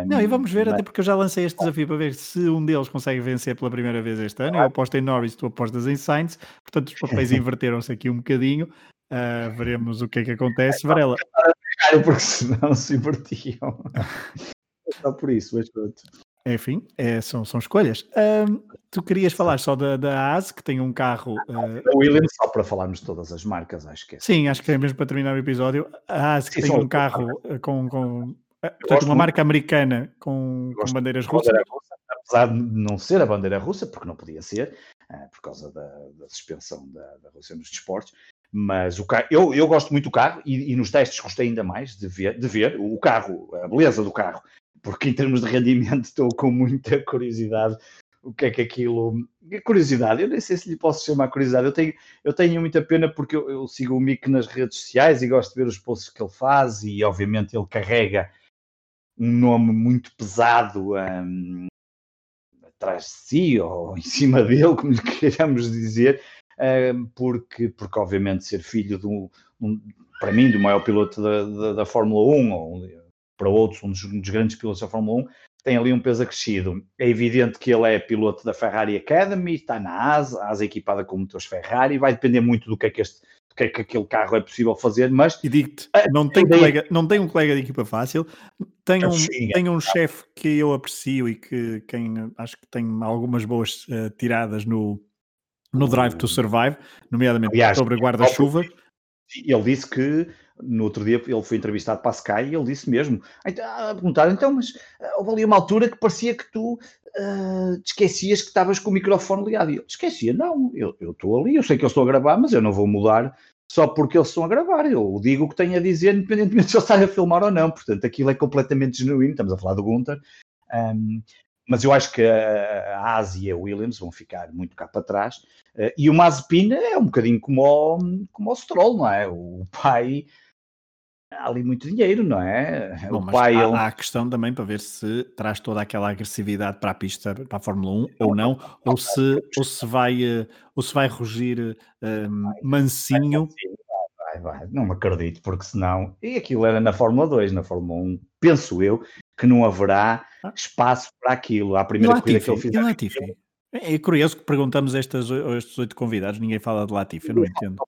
Não, e vamos ver, até porque eu já lancei este desafio para ver se um deles consegue vencer pela primeira vez este ano. Eu aposto em Norris, tu apostas em Sainz, portanto os papéis inverteram-se aqui um bocadinho. Uh, veremos o que é que acontece. Varela. Porque senão se invertiam. Só por isso, mas pronto. Enfim, é, são, são escolhas. Uh, tu querias falar só da, da AS, que tem um carro. Uh... A Williams, só para falarmos de todas as marcas, acho que é. Sim, acho que é mesmo para terminar o episódio. A AS, que Sim, tem um carro com, com portanto, uma marca americana com, com bandeiras russas. Bandeira russa, apesar de não ser a bandeira russa, porque não podia ser, uh, por causa da, da suspensão da, da Rússia nos desportos. Mas o carro, eu, eu gosto muito do carro e, e, nos testes gostei ainda mais de ver, de ver o carro, a beleza do carro, porque em termos de rendimento estou com muita curiosidade o que é que aquilo. Curiosidade, eu nem sei se lhe posso chamar curiosidade. Eu tenho, eu tenho muita pena porque eu, eu sigo o Mick nas redes sociais e gosto de ver os posts que ele faz, e obviamente ele carrega um nome muito pesado um, atrás de si ou em cima dele, como lhe queiramos dizer, porque, porque obviamente ser filho de um, um, para mim, do maior piloto da, da, da Fórmula 1, ou para outros, um dos, um dos, grandes pilotos da Fórmula 1, tem ali um peso acrescido. É evidente que ele é piloto da Ferrari Academy, está na ASA, a ASA equipada com motores Ferrari, vai depender muito do que é que este que é que aquele carro é possível fazer, mas... E digo-te, não, tem colega, não tem um colega de equipa fácil, tem um, tem um chefe que eu aprecio e que quem, acho que tem algumas boas uh, tiradas no, no Drive to Survive, nomeadamente Aliás, sobre guarda-chuva. Ele disse que no outro dia ele foi entrevistado para a Sky e ele disse mesmo, então, a perguntar, então, mas eh, houve ali uma altura que parecia que tu uh, te esquecias que estavas com o microfone ligado. E eu, esquecia, não, eu estou ali, eu sei que eu estou a gravar, mas eu não vou mudar só porque eles estão a gravar. Eu digo o que tenho a dizer, independentemente se eu estar a filmar ou não. Portanto, aquilo é completamente genuíno, estamos a falar do Gunter. Um, mas eu acho que a Ásia e a Williams vão ficar muito cá para trás. Uh, e o Mazepin é um bocadinho como o, como o Stroll, não é? O pai há ali muito dinheiro, não é? Bom, o pai, há, ele... há, a questão também para ver se traz toda aquela agressividade para a pista, para a Fórmula 1 ou não, ou se, ou se, vai, eh, ou se vai rugir um, mansinho. Vai, vai, não me acredito, porque senão. E aquilo era na Fórmula 2, na Fórmula 1, penso eu, que não haverá ah. espaço para aquilo. A primeira corrida que ele fez. É curioso que perguntamos a estes, oito convidados, ninguém fala de Latifi, eu não entendo.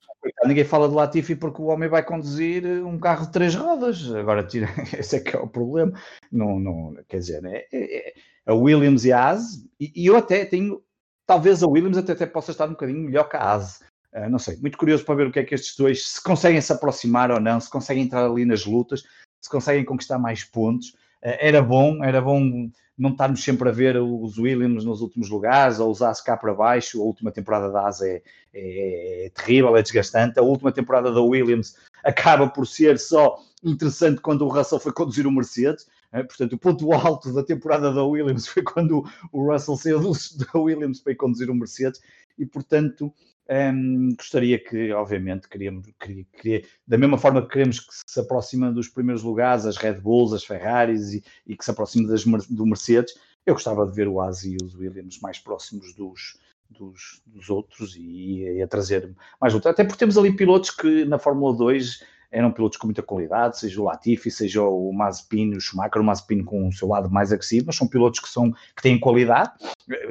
Ninguém fala de Latifi porque o homem vai conduzir um carro de três rodas. Agora, esse é que é o problema. Não, não, quer dizer, é, é, é a Williams e a AS, e, e, eu até tenho, talvez a Williams até, até possa estar um bocadinho melhor que a AS. Uh, não sei, muito curioso para ver o que é que estes dois, se conseguem se aproximar ou não, se conseguem entrar ali nas lutas, se conseguem conquistar mais pontos. Uh, era bom, era bom não estarmos sempre a ver os Williams nos últimos lugares ou os As cá para baixo. A última temporada da As é, é, é, terrível, é desgastante. A última temporada da Williams acaba por ser só interessante quando o Russell foi conduzir o Mercedes. É, portanto, o ponto alto da temporada da Williams foi quando o Russell saiu da Williams para conduzir o Mercedes e, portanto, um, gostaria que, obviamente, queríamos, queria, queria, da mesma forma que queremos que se aproxima dos primeiros lugares, as Red Bulls, as Ferraris e, e que se aproxime das, do Mercedes, eu gostava de ver o Asi e os Williams mais próximos dos, dos, dos outros e, e, a trazer mais luta. Até porque temos ali pilotos que na Fórmula 2 eram pilotos com muita qualidade, seja o Latifi, seja o Mazepin, o Schumacher, o Mazepin com o seu lado mais agressivo, mas são pilotos que, são, que têm qualidade.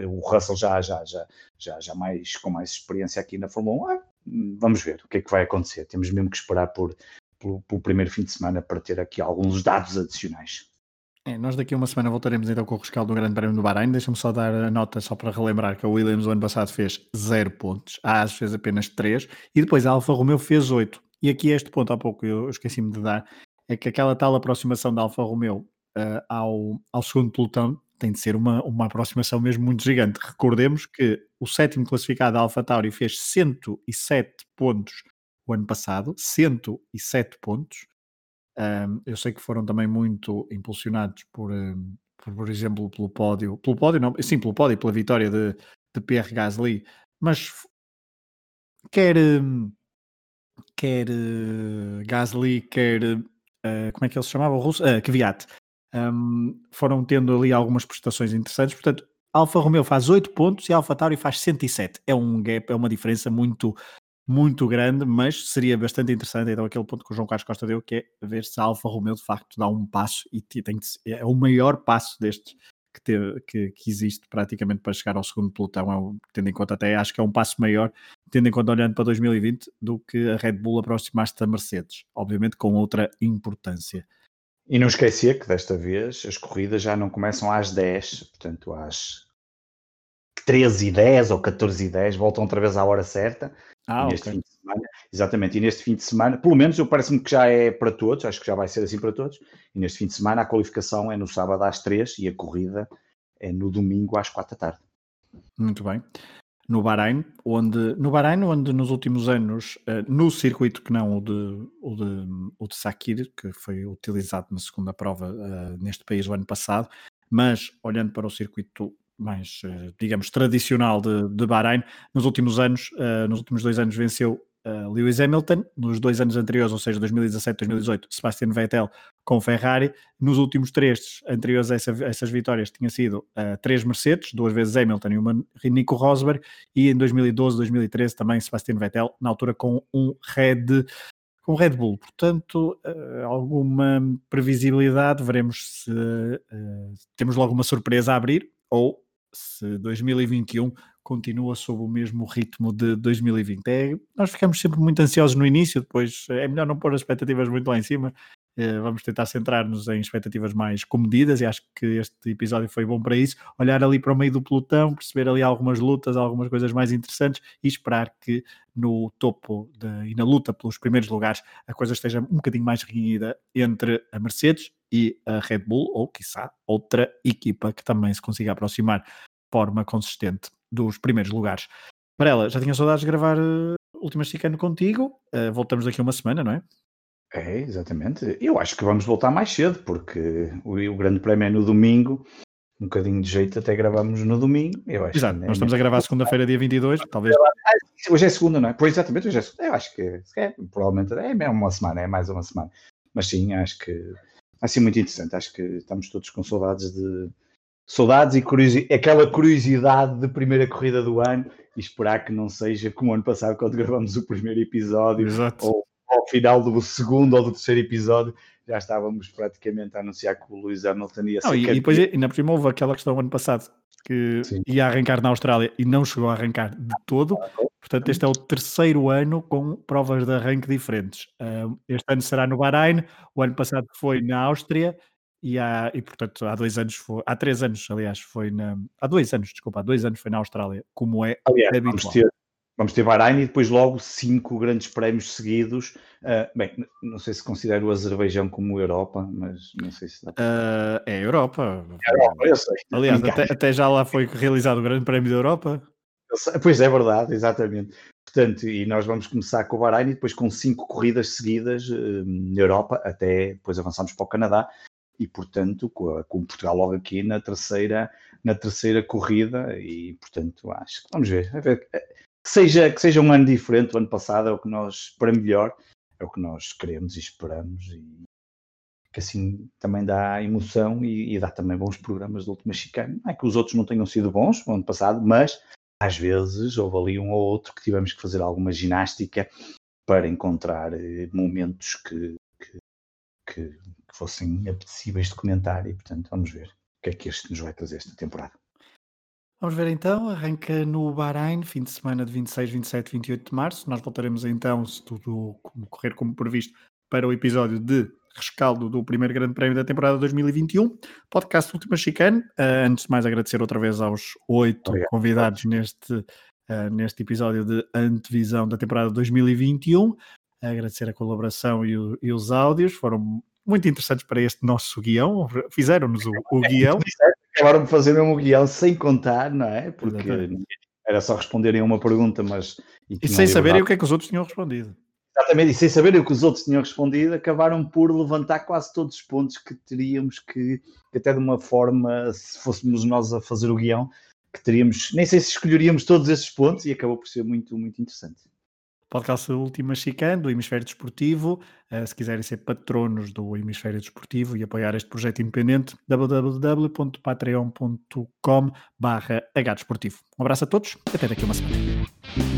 O Russell já, já, já, já, já mais, com mais experiência aqui na Fórmula 1. Ah, vamos ver o que é que vai acontecer. Temos mesmo que esperar por, por primeiro fim de semana para ter aqui alguns dados adicionais. É, nós daqui a uma semana voltaremos então com o rescaldo do Grande Prémio do Bahrein. Deixa-me só dar a nota, só para relembrar, que a Williams o ano passado fez 0 pontos, a Haas fez apenas 3 e depois a Alfa Romeo fez 8. E aqui este ponto há pouco eu esqueci-me de dar, é que aquela tal aproximação da Alfa Romeo uh, ao, ao segundo pelotão tem de ser uma, uma aproximação mesmo muito gigante. Recordemos que o sétimo classificado, Alfa Tauri, fez 107 pontos o ano passado, 107 pontos. Um, eu sei que foram também muito impulsionados por, um, por, por, exemplo, pelo pódio, pelo pódio, não, sim, pelo pódio, pela vitória de, de Pierre Gasly, mas quer, um, quer uh, Gasly, quer uh, como é que ele se chamava? O russo? Uh, Kvyat. Um, foram tendo ali algumas prestações interessantes, portanto, Alfa Romeo faz 8 pontos e Alfa Tauri faz 107. É um gap, é uma diferença muito muito grande, mas seria bastante interessante, então aquele ponto que o João Carlos Costa deu, que é ver se a Alfa Romeo de facto dá um passo e tem que, é o maior passo destes que, teve, que, que, existe praticamente para chegar ao segundo pelotão, é tendo em conta até acho que é um passo maior, tendo em conta olhando para 2020, do que a Red Bull aproximar-se da Mercedes, obviamente com outra importância. E não esquecia que desta vez as corridas já não começam às 10, portanto às 13 e 10 ou 14 e 10, voltam outra vez à hora certa. Ah, neste okay. fim de semana, exatamente, e neste fim de semana, pelo menos eu parece-me que já é para todos, acho que já vai ser assim para todos. E neste fim de semana a qualificação é no sábado às 3 e a corrida é no domingo às 4 da tarde. Muito bem. No Bahrein, onde, no Bahrein, onde nos últimos anos, eh, no circuito que não o de, o de, o de Sakir, que foi utilizado na segunda prova uh, neste país o ano passado, mas olhando para o circuito mais, uh, digamos, tradicional de, de Bahrein, nos últimos anos, uh, nos últimos dois anos venceu uh, Lewis Hamilton, nos dois anos anteriores, ou seja, 2017 2018, Sebastian Vettel com Ferrari, nos últimos três anteriores a, essa, essas vitórias tinha sido uh, três Mercedes, duas vezes Hamilton e uma Nico Rosberg, e em 2012 2013 também Sebastian Vettel, na altura com um Red com Red Bull, portanto, uh, alguma previsibilidade, veremos se uh, temos logo uma surpresa a abrir ou se 2021 continua sob o mesmo ritmo de 2020. É, nós ficamos sempre muito ansiosos no início, depois é melhor não pôr as expectativas muito lá em cima. É, vamos tentar centrar-nos em expectativas mais comedidas e acho que este episódio foi bom para isso. Olhar ali para o meio do pelotão, perceber ali algumas lutas, algumas coisas mais interessantes e esperar que no topo de, e na luta pelos primeiros lugares a coisa esteja um bocadinho mais reunida entre a Mercedes e a Red Bull, ou quiçá outra equipa que também se consiga aproximar de forma consistente dos primeiros lugares. Para ela, já tinha saudades de gravar uh, Última Chicano contigo. Uh, voltamos daqui a uma semana, não é? É, exatamente. Eu acho que vamos voltar mais cedo, porque o, o Grande Prémio é no domingo. Um bocadinho de jeito até gravamos no domingo. Eu acho Exato, nós estamos a gravar segunda-feira, dia 22, talvez. Hoje é segunda, não é? Pois exatamente, hoje é segunda. Eu acho que é, provavelmente é uma semana, é mais uma semana. Mas sim, acho que ser muito interessante. Acho que estamos todos com saudades de, saudades e curiosidade, aquela curiosidade de primeira corrida do ano e esperar que não seja como ano passado quando gravamos o primeiro episódio Exato. ou ao final do segundo ou do terceiro episódio já estávamos praticamente a anunciar que o Luís Hamilton ia ser não, e, e depois ainda por cima houve aquela questão ano passado que Sim. ia arrancar na Austrália e não chegou a arrancar de todo. Portanto, este é o terceiro ano com provas de arranque diferentes. este ano será no Bahrein, o ano passado foi na Áustria e, há, e portanto, há dois anos, foi, há três anos, aliás, foi na. Há dois anos, desculpa, há dois anos foi na Austrália, como é aliás, habitual. Vamos ter, vamos ter Bahrein e depois logo cinco grandes prémios seguidos. Uh, bem, não sei se considero o Azerbaijão como Europa, mas não sei se dá uh, É Europa. É Europa, eu sei. Aliás, até, até, já lá foi realizado o Grande Prémio da Europa. Pois é verdade, exatamente. Portanto, e nós vamos começar com o Bahrein e depois com cinco corridas seguidas uh, na Europa, até depois avançamos para o Canadá e portanto com, com, Portugal logo aqui na terceira na terceira corrida e portanto acho que vamos ver que seja que seja um ano diferente do ano passado é o que nós para melhor é o que nós queremos e esperamos e que assim também dá emoção e, e dá também bons programas do última chicane não é que os outros não tenham sido bons no ano passado mas às vezes houve ali um ou outro que tivemos que fazer alguma ginástica para encontrar eh, momentos que, que, que fossem apetecíveis de comentar e, portanto, vamos ver o que é que este nos vai trazer esta temporada. Vamos ver então, arranca no Bahrein, fim de semana de 26, 27, 28 de março. Nós voltaremos então, se tudo correr como previsto, para o episódio de rescaldo do primeiro grande prémio da temporada 2021. Podcast Última Chicane. Uh, antes de mais, agradecer outra vez aos oito convidados neste, uh, neste episódio de antevisão da temporada 2021. Agradecer a colaboração e, o, e os áudios, foram muito interessantes para este nosso guião. Fizeram-nos o, o guião. Acabaram de fazer mesmo o guião sem contar, não é? Porque Exatamente. era só responderem a uma pergunta, mas. E, e sem saberem o que é que os outros tinham respondido. Exatamente, e sem saberem o que os outros tinham respondido, acabaram por levantar quase todos os pontos que teríamos que, que até de uma forma, se fôssemos nós a fazer o guião, que teríamos, nem sei se escolheríamos todos esses pontos e acabou por ser muito, muito interessante podcast Última Chicane, do Hemisfério Desportivo. Uh, se quiserem ser patronos do Hemisfério Desportivo e apoiar este projeto independente, www.patreon.com barra Um abraço a todos, até daqui uma semana.